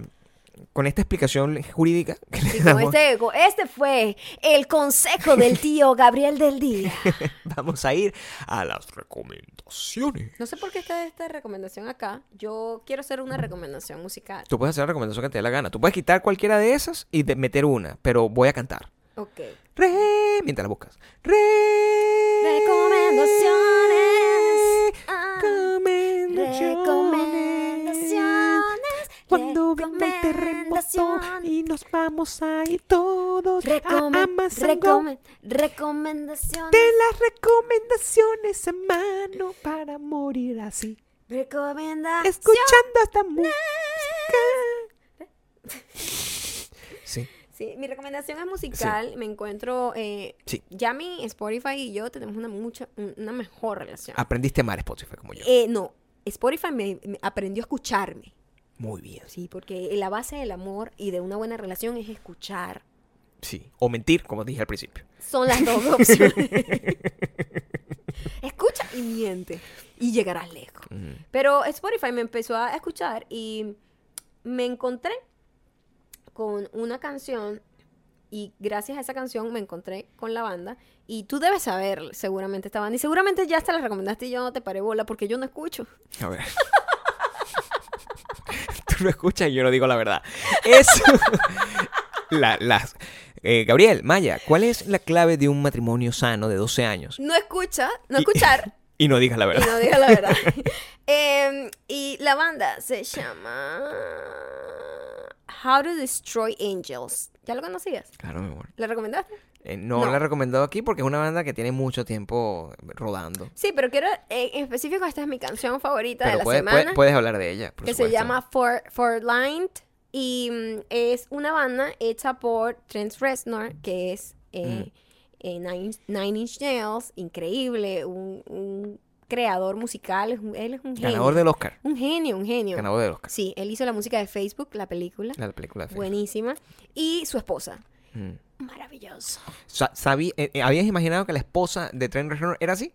con esta explicación jurídica que le Y con damos, este, este fue el consejo del tío Gabriel del día. vamos a ir a las recomendaciones. No sé por qué está esta recomendación acá. Yo quiero hacer una recomendación musical. Tú puedes hacer la recomendación que te dé la gana. Tú puedes quitar cualquiera de esas y de- meter una, pero voy a cantar. Ok. Re, mientras la buscas. Re, nos vamos a ir todos a Amazon recomendaciones. De las recomendaciones a mano para morir así. Recomendaciones. Escuchando esta música. Sí. Sí, mi recomendación es musical. Me encuentro. Eh, Sí. Yami, Spotify y yo tenemos una, mucha, una mejor relación. Aprendiste a amar Spotify como yo. Eh, no, Spotify me, me aprendió a escucharme. Muy bien. Sí, porque la base del amor y de una buena relación es escuchar. Sí. O mentir, como dije al principio. Son las dos opciones. Escucha y miente. Y llegarás lejos. Ujú. Pero Spotify me empezó a escuchar y me encontré con una canción y gracias a esa canción me encontré con la banda y tú debes saber seguramente esta banda y seguramente ya hasta la recomendaste y yo no te paré bola porque yo no escucho. A ver. Lo escuchas y yo no digo la verdad. Eso. La- las. Eh, Gabriel, Maya, ¿cuál es la clave de un matrimonio sano de 12 años? No escucha, no Y- escuchar Y no digas la y verdad. no diga la verdad. Em, y la banda se llama How to Destroy Angels. ¿Ya lo conocías? Claro, mi amor. ¿La recomendaste? Eh, no, No. la he recomendado aquí porque es una banda que tiene mucho tiempo rodando. Sí, pero quiero, eh, en específico, esta es mi canción favorita de la semana. puedes- puedes hablar de ella. por que se llama For, For Lined. Y mm, es una banda hecha por Trent Reznor, que es eh, eh, Nine, Nine Inch Nails, increíble, un, un creador musical, es un- él es un genio. Ganador del Oscar. Un genio, un genio. Ganador del Oscar. Sí, él hizo la música de Facebook, la película, La película de Facebook. buenísima. Y su esposa, Mm. Maravilloso. Sa- sabí- eh, eh, ¿Habías imaginado que la esposa de Trent Reznor era así?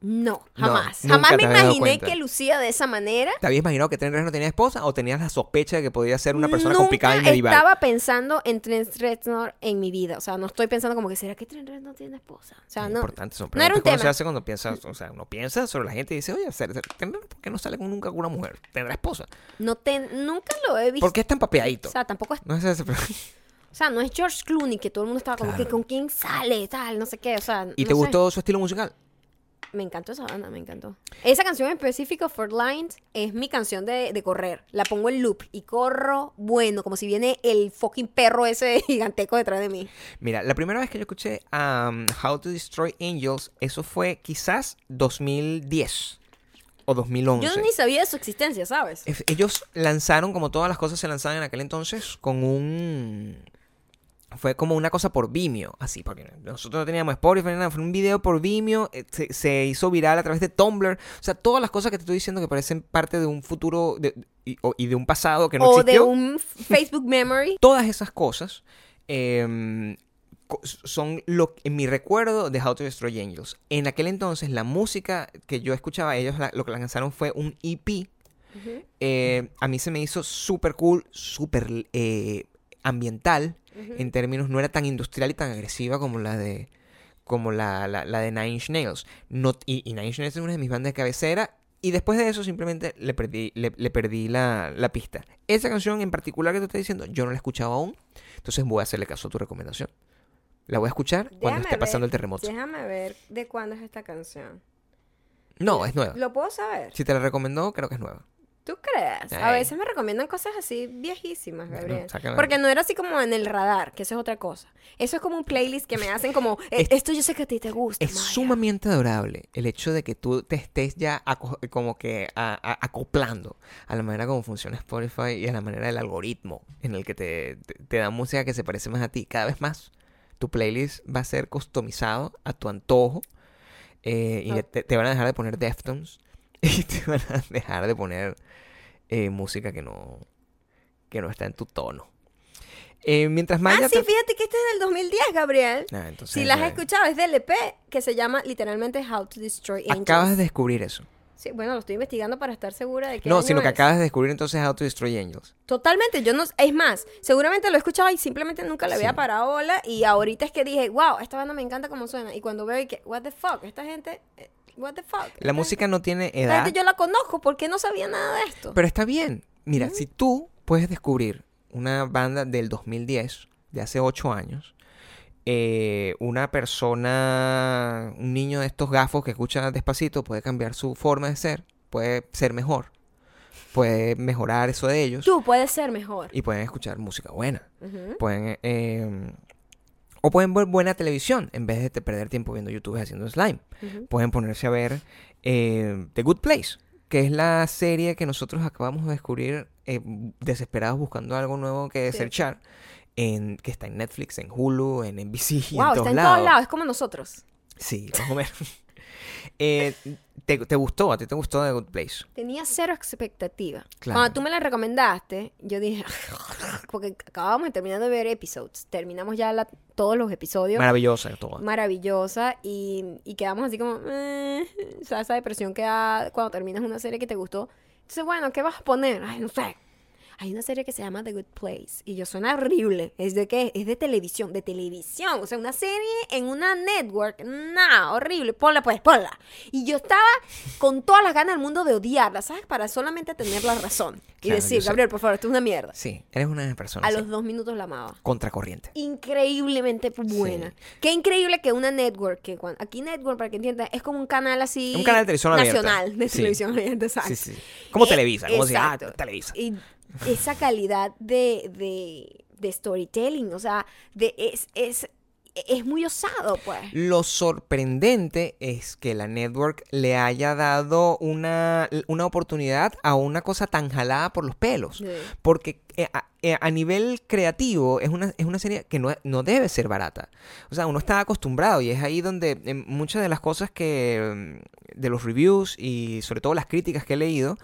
No, jamás. jamás me imaginé que lucía de esa manera. ¿Te habías imaginado que Trent Reznor tenía esposa o tenías la sospecha de que podía ser una persona Nunca complicada y medieval? estaba pensando en Trent Reznor en mi vida. O sea, no estoy pensando como que, ¿será que Trent Reznor tiene esposa? O sea, Es no. importante, son no era preguntas un que uno se tema. hace cuando piensas, o sea, uno piensa sobre la gente y dice, oye, ¿ser- ser- Trent Reznor, ¿por qué no sale con nunca con una mujer? ¿Tendrá esposa? No te, nunca lo he visto. ¿Por qué es tan papeadito? O sea, tampoco es, No es ese- o sea, no es George Clooney que todo el mundo estaba como Claro. que con quién sale, tal, no sé qué. O sea, ¿Y no te sé. gustó su estilo musical? Me encantó esa banda, me encantó. Esa canción en específico, For Lines, es mi canción de, de correr. La pongo en loop y corro, bueno, como si viene el fucking perro ese giganteco detrás de mí. Mira, la primera vez que yo escuché um, How to Destroy Angels, eso fue quizás 2010 o 2011. Yo ni sabía de su existencia, ¿sabes? Es- Ellos lanzaron, como todas las cosas se lanzaban en aquel entonces, con un... Fue como una cosa por Vimeo, así, porque nosotros no teníamos Spotify, nada, fue un video por Vimeo, eh, se, se hizo viral a través de Tumblr, o sea, todas las cosas que te estoy diciendo que parecen parte de un futuro de- y, o- y de un pasado que no o existió. de un Facebook Memory. Todas esas cosas em, son lo, en mi recuerdo de How to Destroy Angels. En aquel entonces, la música que yo escuchaba, ellos la- lo que lanzaron fue un EP. Eh, a mí se me hizo súper cool, súper eh, ambiental. En términos, no era tan industrial y tan agresiva como la de como la, la- la de Nine Inch Nails. No, y, y Nine Inch Nails es una de mis bandas de cabecera. Y después de eso simplemente le perdí, le, le perdí la, la pista. Esa canción en particular que te estoy diciendo, yo no la he escuchado aún. Entonces voy a hacerle caso a tu recomendación. La voy a escuchar cuando esté pasando ver, el terremoto. Déjame ver de cuándo es esta canción. No, es nueva. ¿Lo puedo saber? Si te la recomendó, creo que es nueva. ¿Tú crees? A veces me recomiendan cosas así viejísimas, Gabriel. Porque no era así como en el radar, que eso es otra cosa. Eso es como un playlist que me hacen como, "Eh, Es- esto yo sé que a ti te gusta. Es Maya". sumamente adorable el hecho de que tú te estés ya como que a- a- acoplando a la manera como funciona Spotify y a la manera del algoritmo en el que te, te, te da música que se parece más a ti. Cada vez más tu playlist va a ser customizado a tu antojo eh, y te, te van a dejar de poner Deftones y te van a dejar de poner eh, música que no que no está en tu tono. Eh, mientras Maya... Ah, sí, te- fíjate que este es del 2010, Gabriel. Ah, entonces, si las has eh, escuchado, es del EP que se llama literalmente How to Destroy Angels. Acabas de descubrir eso. Sí, bueno, lo estoy investigando para estar segura de que. No, sino que acabas de descubrir entonces How to Destroy Angels. Totalmente, yo no. Es más, seguramente lo he escuchado y simplemente nunca le había Sí. parado bola. Y ahorita es que dije, wow, esta banda me encanta como suena. Y cuando veo y que, what the fuck, esta gente. What the fuck. La música no tiene edad, yo la conozco, ¿por qué no sabía nada de esto? pero está bien. Mira, si tú puedes descubrir una banda del 2010, de hace 8 años, eh, una persona, un niño de estos gafos que escucha despacito puede cambiar su forma de ser, puede ser mejor, puede mejorar eso de ellos Tú puedes ser mejor. y pueden escuchar música buena. Pueden, eh, o pueden ver buena televisión en vez de perder tiempo viendo YouTube haciendo slime. Pueden ponerse a ver eh, The Good Place, que es la serie que nosotros acabamos de descubrir eh, desesperados buscando algo nuevo que Sí. searchar, en, que está en Netflix, en Hulu, en NBC, y Wow, en está todos en lados. todos lados, es como nosotros. Sí, más o menos. Eh, ¿te, te gustó? ¿A ti te gustó The Good Place? Tenía cero expectativa. Claro. Cuando tú me la recomendaste, yo dije, porque acabamos de terminar de ver episodes, terminamos ya la- todos los episodios, Maravillosa todo. maravillosa, y, y quedamos así como, eh, o sea, esa depresión que da cuando terminas una serie que te gustó. Entonces, bueno, ¿qué vas a poner? Ay, no sé. Hay una serie que se llama The Good Place y yo suena horrible. ¿Es de qué? Es de televisión, de televisión. O sea, una serie en una network. Nah, horrible. Ponla pues, ponla. Y yo estaba con todas las ganas del mundo de odiarla, ¿sabes? Para solamente tener la razón. Y Claro, decir. Gabriel, por favor, esto es una mierda. Sí, eres una personas A sí, los dos minutos la amaba. contracorriente. Increíblemente buena. Qué increíble que una network, que cuando, aquí network, para que entiendan, es como un canal así. Un canal de televisión abierta. Nacional, de televisión abierta. Sí, sí. Como Eh, Televisa, como si, ah. Televisa. Y esa calidad de, de, de storytelling, o sea, de, es, es, es muy osado, pues. Lo sorprendente es que la network le haya dado una, una oportunidad a una cosa tan jalada por los pelos. Sí. Porque eh, a, eh, a nivel creativo es una, es una serie que no, no debe ser barata. O sea, uno está acostumbrado y es ahí donde eh, muchas de las cosas que... mm, de los reviews y sobre todo las críticas que he leído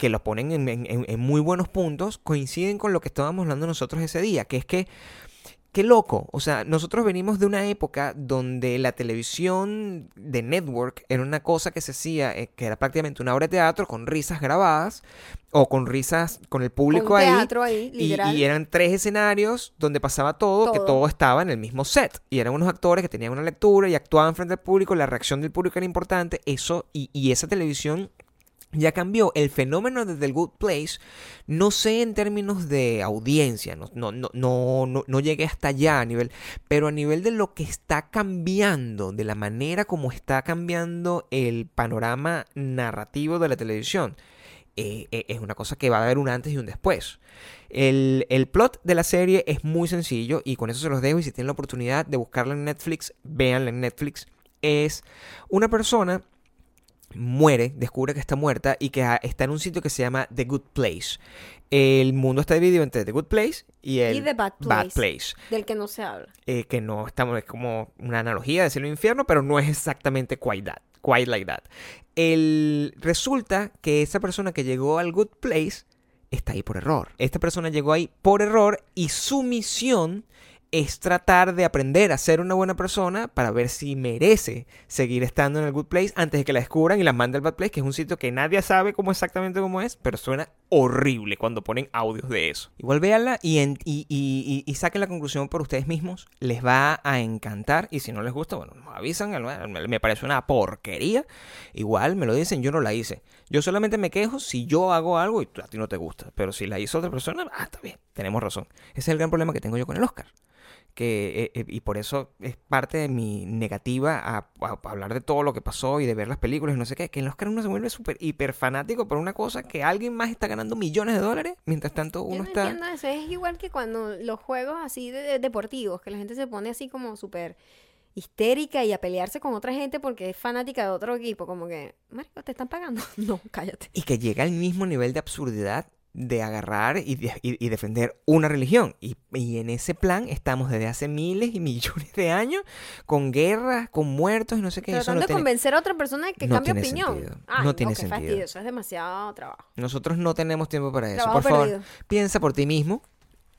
que lo ponen en, en- en- en muy buenos puntos, coinciden con lo que estábamos hablando nosotros ese día, que es que, qué loco, o sea, nosotros venimos de una época donde la televisión de network era una cosa que se hacía, eh, que era prácticamente una obra de teatro con risas grabadas o con risas con el público Con ahí. teatro ahí, Y, literal. y eran tres escenarios donde pasaba todo, que Todo. todo estaba en el mismo set. Y eran unos actores que tenían una lectura y actuaban frente al público, la reacción del público era importante. Eso, y, y esa televisión ya cambió. El fenómeno de The Good Place, no sé en términos de audiencia, no, no, no, no, no, llegué hasta allá a nivel, pero a nivel de lo que está cambiando, de la manera como está cambiando el panorama narrativo de la televisión. eh, eh, es una cosa que va a haber un antes y un después. El, el plot de la serie es muy sencillo y con eso se los dejo y si tienen la oportunidad de buscarla en Netflix, véanla en Netflix. Es una persona muere, descubre que está muerta y que ah, está en un sitio que se llama The Good Place. El mundo está dividido entre The Good Place y el Y The Bad. Place Del que no se habla. eh, que no estamos, es como una analogía de cielo e infierno, pero no es exactamente quite that, quite like that. El, resulta que esa persona que llegó al good place está ahí por error. Esta persona llegó ahí por error y su misión es tratar de aprender a ser una buena persona para ver si merece seguir estando en el good place antes de que la descubran y la manden al bad place, que es un sitio que nadie sabe cómo exactamente cómo es, pero suena horrible cuando ponen audios de eso. Igual véanla y, y, y- saquen la conclusión por ustedes mismos. Les va a encantar y si no les gusta, bueno, nos avisan. Me parece una porquería. Igual me lo dicen, yo no la hice. Yo solamente me quejo si yo hago algo y a ti no te gusta. Pero si la hizo otra persona, ah, está bien, tenemos razón. Ese es el gran problema que tengo yo con el Oscar que eh, eh, y por eso es parte de mi negativa a, a- a hablar de todo lo que pasó y de ver las películas y no sé qué, que en los Oscar uno se vuelve súper hiper fanático por una cosa que alguien más está ganando millones de dólares, mientras tanto Yo uno no está... entiendo eso. Es igual que cuando los juegos así de, de- deportivos, que la gente se pone así como súper histérica y a pelearse con otra gente porque es fanática de otro equipo. Como que, Marico, ¿te están pagando? no, cállate. Y que llega al mismo nivel de absurdidad de agarrar y, de- y- y defender una religión. Y, y en ese plan estamos desde hace miles y millones de años con guerras, con muertos y no sé qué. Tratando no de tiene- convencer a otra persona de que no cambie tiene opinión. sentido. Ay, No tiene sentido. fastidio, eso es demasiado trabajo. Nosotros no tenemos tiempo para eso. Trabajo Por favor, piensa por ti mismo.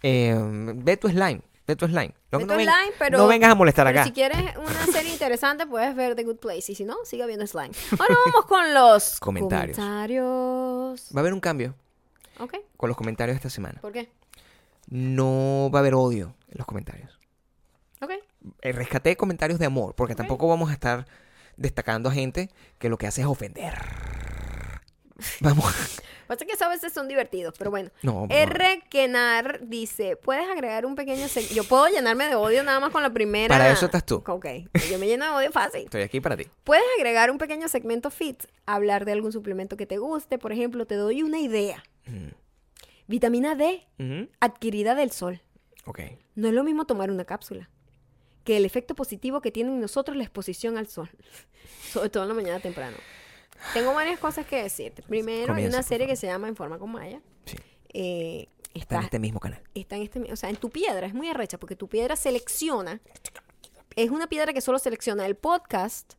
Eh, ve tu slime. Ve tu slime. No, Ve no tu ven- slime, pero- no vengas a molestar Pero acá. si quieres una serie interesante, puedes ver The Good Place. Y si no, siga viendo Slime. Ahora vamos con los Comentarios. comentarios. Va a haber un cambio Ok, con los comentarios de esta semana. ¿por qué? No va a haber odio en los comentarios. Ok. Eh, rescaté comentarios de amor, porque tampoco vamos a estar destacando a gente que lo que hace es ofender. Vamos. Pasa que a veces son divertidos, pero bueno. No. R. Kenar dice, ¿puedes agregar un pequeño... Yo puedo llenarme de odio nada más con la primera... Para eso estás tú. Ok, yo me lleno de odio fácil. Estoy aquí para ti. Puedes agregar un pequeño segmento fit, hablar de algún suplemento que te guste. Por ejemplo, te doy una idea. Mm. Vitamina D, adquirida del sol. Ok. No es lo mismo tomar una cápsula que el efecto positivo que tiene en nosotros la exposición al sol, sobre todo en la mañana temprano. Tengo varias cosas que decirte. Primero, hay una serie que se llama En forma con Maya. Sí. Eh, Está en está, este mismo canal. está en este, o sea, en tu piedra, es muy arrecha porque tu piedra selecciona, es una piedra que solo selecciona el podcast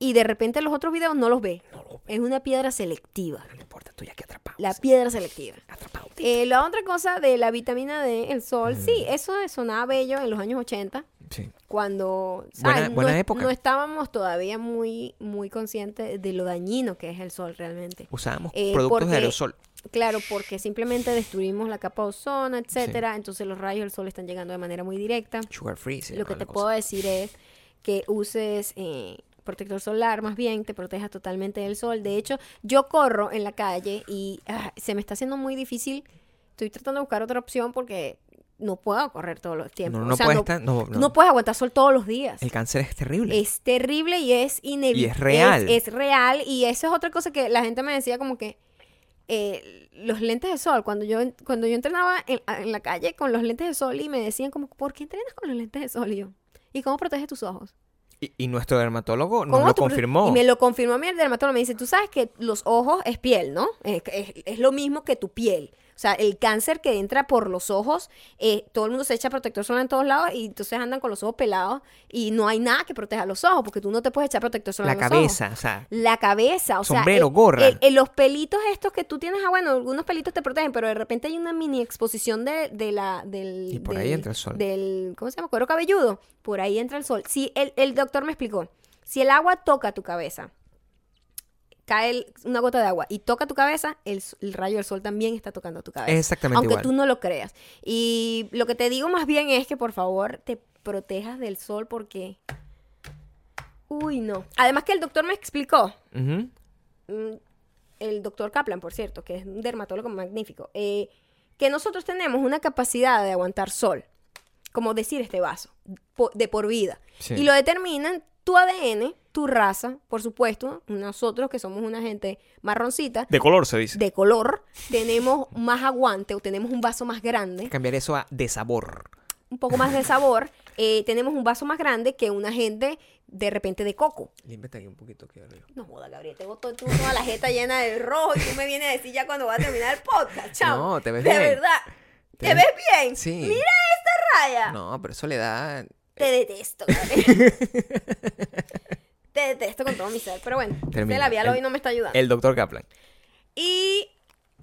y de repente los otros videos no los ve. Es una piedra selectiva, No importa, estoy aquí atrapado. la piedra selectiva. Atrapado. Eh, la otra cosa de la vitamina D, el sol, Mm. sí, eso sonaba bello en los años 80 Sí. cuando Buena- ¿sabes? buena no, época. no estábamos todavía muy muy conscientes de lo dañino que es el sol realmente. Usábamos Eh, productos porque- de aerosol. Claro, porque simplemente destruimos la capa de ozono, etcétera, entonces los rayos del sol están llegando de manera muy directa. Sugar free. se Lo que te cosa. puedo decir es que uses eh, protector solar más bien, te protejas totalmente del sol. De hecho, yo corro en la calle y ah, se me está haciendo muy difícil. Estoy tratando de buscar otra opción porque no puedo correr todos los tiempos. No, O no sea, puedes no, estar. No, no. no puedes aguantar sol todos los días. El cáncer es terrible. Es terrible y es inevitable. Y es real. Es, es real. Y eso es otra cosa que la gente me decía como que eh, los lentes de sol, cuando yo, cuando yo entrenaba en, en la calle con los lentes de sol y me decían como, ¿por qué entrenas con los lentes de sol? Y yo, ¿y cómo proteges tus ojos? Y, y nuestro dermatólogo nos ¿Cómo lo confirmó. Y me lo confirmó mi dermatólogo. Me dice, tú sabes que los ojos es piel, ¿no? Es, es- es lo mismo que tu piel. O sea, el cáncer que entra por los ojos, eh, todo el mundo se echa protector solar en todos lados y entonces andan con los ojos pelados y no hay nada que proteja los ojos porque tú no te puedes echar protector solar La en los ojos. cabeza, o sea. La cabeza, o Sombrero, sea, el- gorra. el- el- los pelitos estos que tú tienes, ah, bueno, algunos pelitos te protegen, pero de repente hay una mini exposición de, de la, del... Y por ahí entra el sol. Del, ¿cómo se llama? Cuero cabelludo. Por ahí entra el sol. Si el, el doctor me explicó, si el agua toca tu cabeza, cae el- una gota de agua y toca tu cabeza, el, rayo del sol también está tocando tu cabeza. Exactamente Aunque igual. tú no lo creas. Y lo que te digo más bien es que por favor te protejas del sol porque... Uy, no. Además que el doctor me explicó, mm, el doctor Kaplan, por cierto, que es un dermatólogo magnífico, eh, que nosotros tenemos una capacidad de aguantar sol, como decir este vaso, po- de por vida. Sí. Y lo determinan tu ADN, tu raza, por supuesto, nosotros que somos una gente marroncita, De color se dice. de color, tenemos más aguante o tenemos un vaso más grande, Cambiar eso a de sabor. un poco más de sabor, eh, tenemos un vaso más grande que una gente de repente de coco. Límpiate aquí un poquito aquí arriba. No joda, Gabriel, tengo todo, tú toda la jeta llena de rojo y tú me vienes a decir ya cuando va a terminar el podcast, chao. No, te ves de bien. verdad. Te ¿Te, ves- ves bien? Sí. Mira esta raya. No, pero eso le da. Te detesto, Gabriel. Te detesto con todo mi ser. Pero bueno, Termina. este labial hoy no me está ayudando. El doctor Kaplan. Y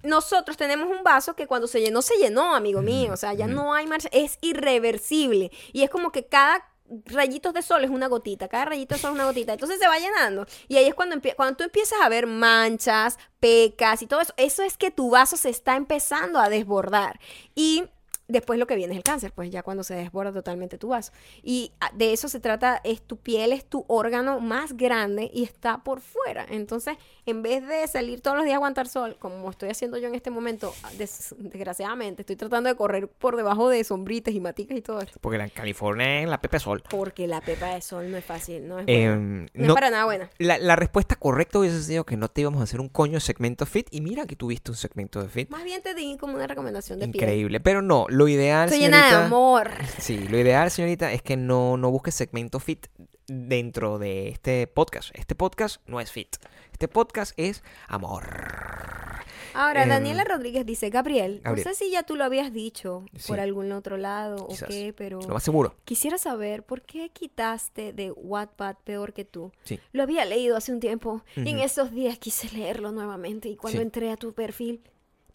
nosotros tenemos un vaso que cuando se llenó, se llenó, amigo mío. O sea, ya no hay marcha. Es irreversible. Y es como que cada rayitos de sol es una gotita. Cada rayito de sol es una gotita. Entonces se va llenando. Y ahí es cuando, cuando tú empiezas a ver manchas, pecas y todo eso. Eso es que tu vaso se está empezando a desbordar. Y después lo que viene es el cáncer, pues ya cuando se desborda totalmente tu vaso. Y ah, de eso se trata, es tu piel, es tu órgano más grande y está por fuera. Entonces, en vez de salir todos los días a aguantar sol, como estoy haciendo yo en este momento, ah, des- desgraciadamente, estoy tratando de correr por debajo de sombritas y maticas y todo eso. Porque la California es la Pepe Sol. Porque la pepa de sol no es fácil, no es, Eh, buena. no no- es para nada buena. La, la respuesta correcta hubiese sido que no te íbamos a hacer un coño segmento fit. Y mira que tuviste un segmento de fit. Más bien te di como una recomendación de piel. Increíble. Pero no, lo ideal, Estoy llena de señorita- amor. Sí, lo ideal, señorita, es que no, no busques segmento fit dentro de este podcast. Este podcast no es fit. Este podcast es amor. Ahora, Em, Daniela Rodríguez dice, Gabriel, Gabriel. no sé si ya tú lo habías dicho Sí. por algún otro lado o Quizás. qué, pero Lo más seguro. quisiera saber por qué quitaste de Wattpad peor que tú. Sí. Lo había leído hace un tiempo y en esos días quise leerlo nuevamente y cuando Sí. entré a tu perfil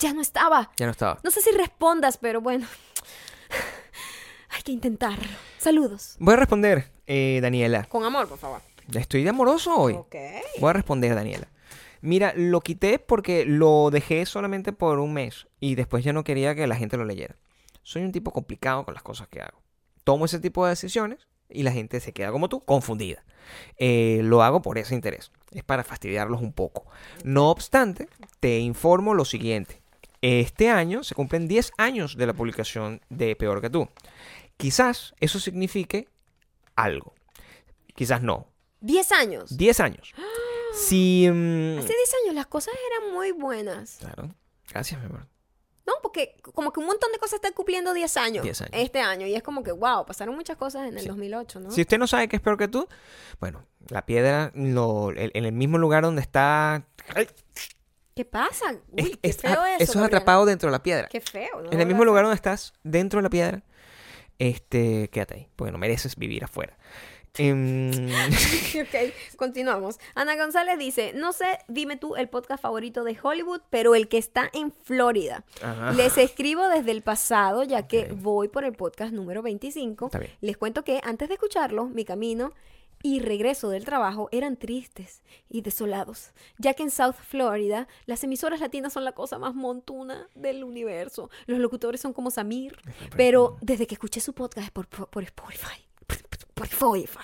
ya no estaba. Ya no estaba. No sé si respondas, pero bueno. Hay que intentarlo. Saludos. Voy a responder, eh, Daniela. Con amor, por favor. Estoy de amoroso hoy. Ok. Voy a responder, Daniela. Mira, lo quité porque lo dejé solamente por un mes y después ya no quería que la gente lo leyera. Soy un tipo complicado con las cosas que hago. Tomo ese tipo de decisiones y la gente se queda como tú, confundida. Eh, lo hago por ese interés. Es para fastidiarlos un poco. No obstante, te informo lo siguiente. Este año se cumplen 10 años de la publicación de Peor que tú. Quizás eso signifique algo. Quizás no. Diez años. 10 años. Si... mm, Hace 10 años las cosas eran muy buenas. Claro. Gracias, mi amor. No, porque como que un montón de cosas están cumpliendo 10 años, 10 años. este año. Y es como que, wow, pasaron muchas cosas en el Sí. 2008, ¿no? Si usted no sabe qué es peor que tú, bueno, la piedra lo- en el mismo lugar donde está... ¿Qué pasa? Uy, es- qué es- feo eso. eso es atrapado dentro de la piedra. Qué feo. no en el mismo lugar donde estás, dentro de la piedra, este, quédate ahí, porque no mereces vivir afuera. Em, ok, continuamos. Ana González dice, no sé, dime tú el podcast favorito de Hollywood, pero el que está en Florida. ajá. Les escribo desde el pasado, ya que voy por el podcast número 25. Está bien. Les cuento que antes de escucharlo, mi camino y regreso del trabajo eran tristes y desolados, ya que en South Florida las emisoras latinas son la cosa más montuna del universo. Los locutores son como Samir, pero desde que escuché su podcast por, por, por Spotify, por Spotify,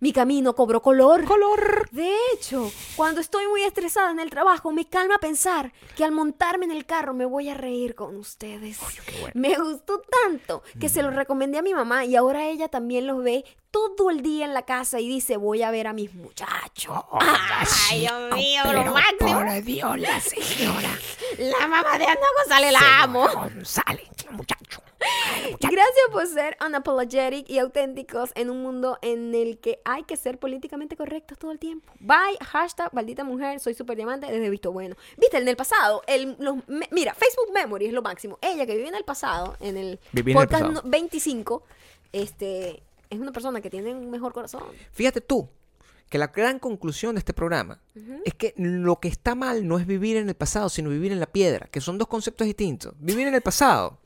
mi camino cobró color. Color. De hecho, cuando estoy muy estresada en el trabajo, me calma pensar que al montarme en el carro me voy a reír con ustedes. qué bueno. Me gustó tanto que se lo recomendé a mi mamá y ahora ella también los ve todo el día en la casa y dice, voy a ver a mis muchachos. Ay, Dios mío, lo máximo. Por Dios, la señora. La mamá de Ana González la amo. González, muchacho. Gracias por ser unapologetic y auténticos en un mundo en el que hay que ser políticamente correctos todo el tiempo. Bye, hashtag maldita mujer, soy super diamante desde visto bueno. Viste, en el pasado, el, los me- mira, Facebook Memory es lo máximo. Ella que vive en el pasado, en el Viví en el podcast pasado. no- 25, este, es una persona que tiene un mejor corazón. Fíjate tú que la gran conclusión de este programa es que lo que está mal no es vivir en el pasado, sino vivir en la piedra, que son dos conceptos distintos. Vivir en el pasado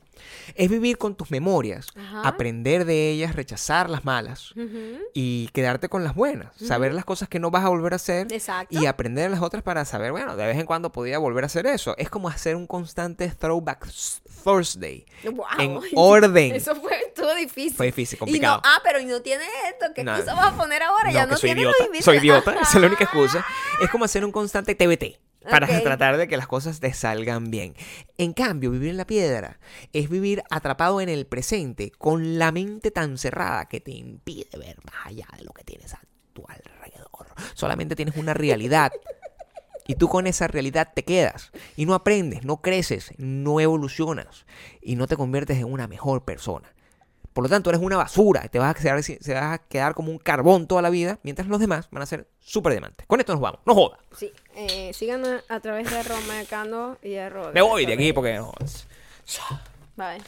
es vivir con tus memorias, Ajá. aprender de ellas, rechazar las malas y quedarte con las buenas, saber las cosas que no vas a volver a hacer Exacto. y aprender las otras para saber, bueno, de vez en cuando podía volver a hacer eso. Es como hacer un constante throwback Thursday Wow. en orden. Eso fue todo difícil. Fue difícil, Y complicado. no, ah, pero y no tiene esto. ¿Qué No. excusa vas a poner ahora? ya que no soy idiota. Soy idiota, esa es la única excusa. Es como hacer un constante TBT para tratar de que las cosas te salgan bien. En cambio, vivir en la piedra es vivir atrapado en el presente con la mente tan cerrada que te impide ver más allá de lo que tienes a tu alrededor. Solamente tienes una realidad. Y tú con esa realidad te quedas. Y no aprendes, no creces, no evolucionas. Y no te conviertes en una mejor persona. Por lo tanto, eres una basura. Te vas a quedar, se vas a quedar como un carbón toda la vida, mientras los demás van a ser súper diamantes. Con esto nos vamos. No joda. Sí, eh, sigan a, a través de Roma Cano y arroba. Me voy de aquí porque no. Bye.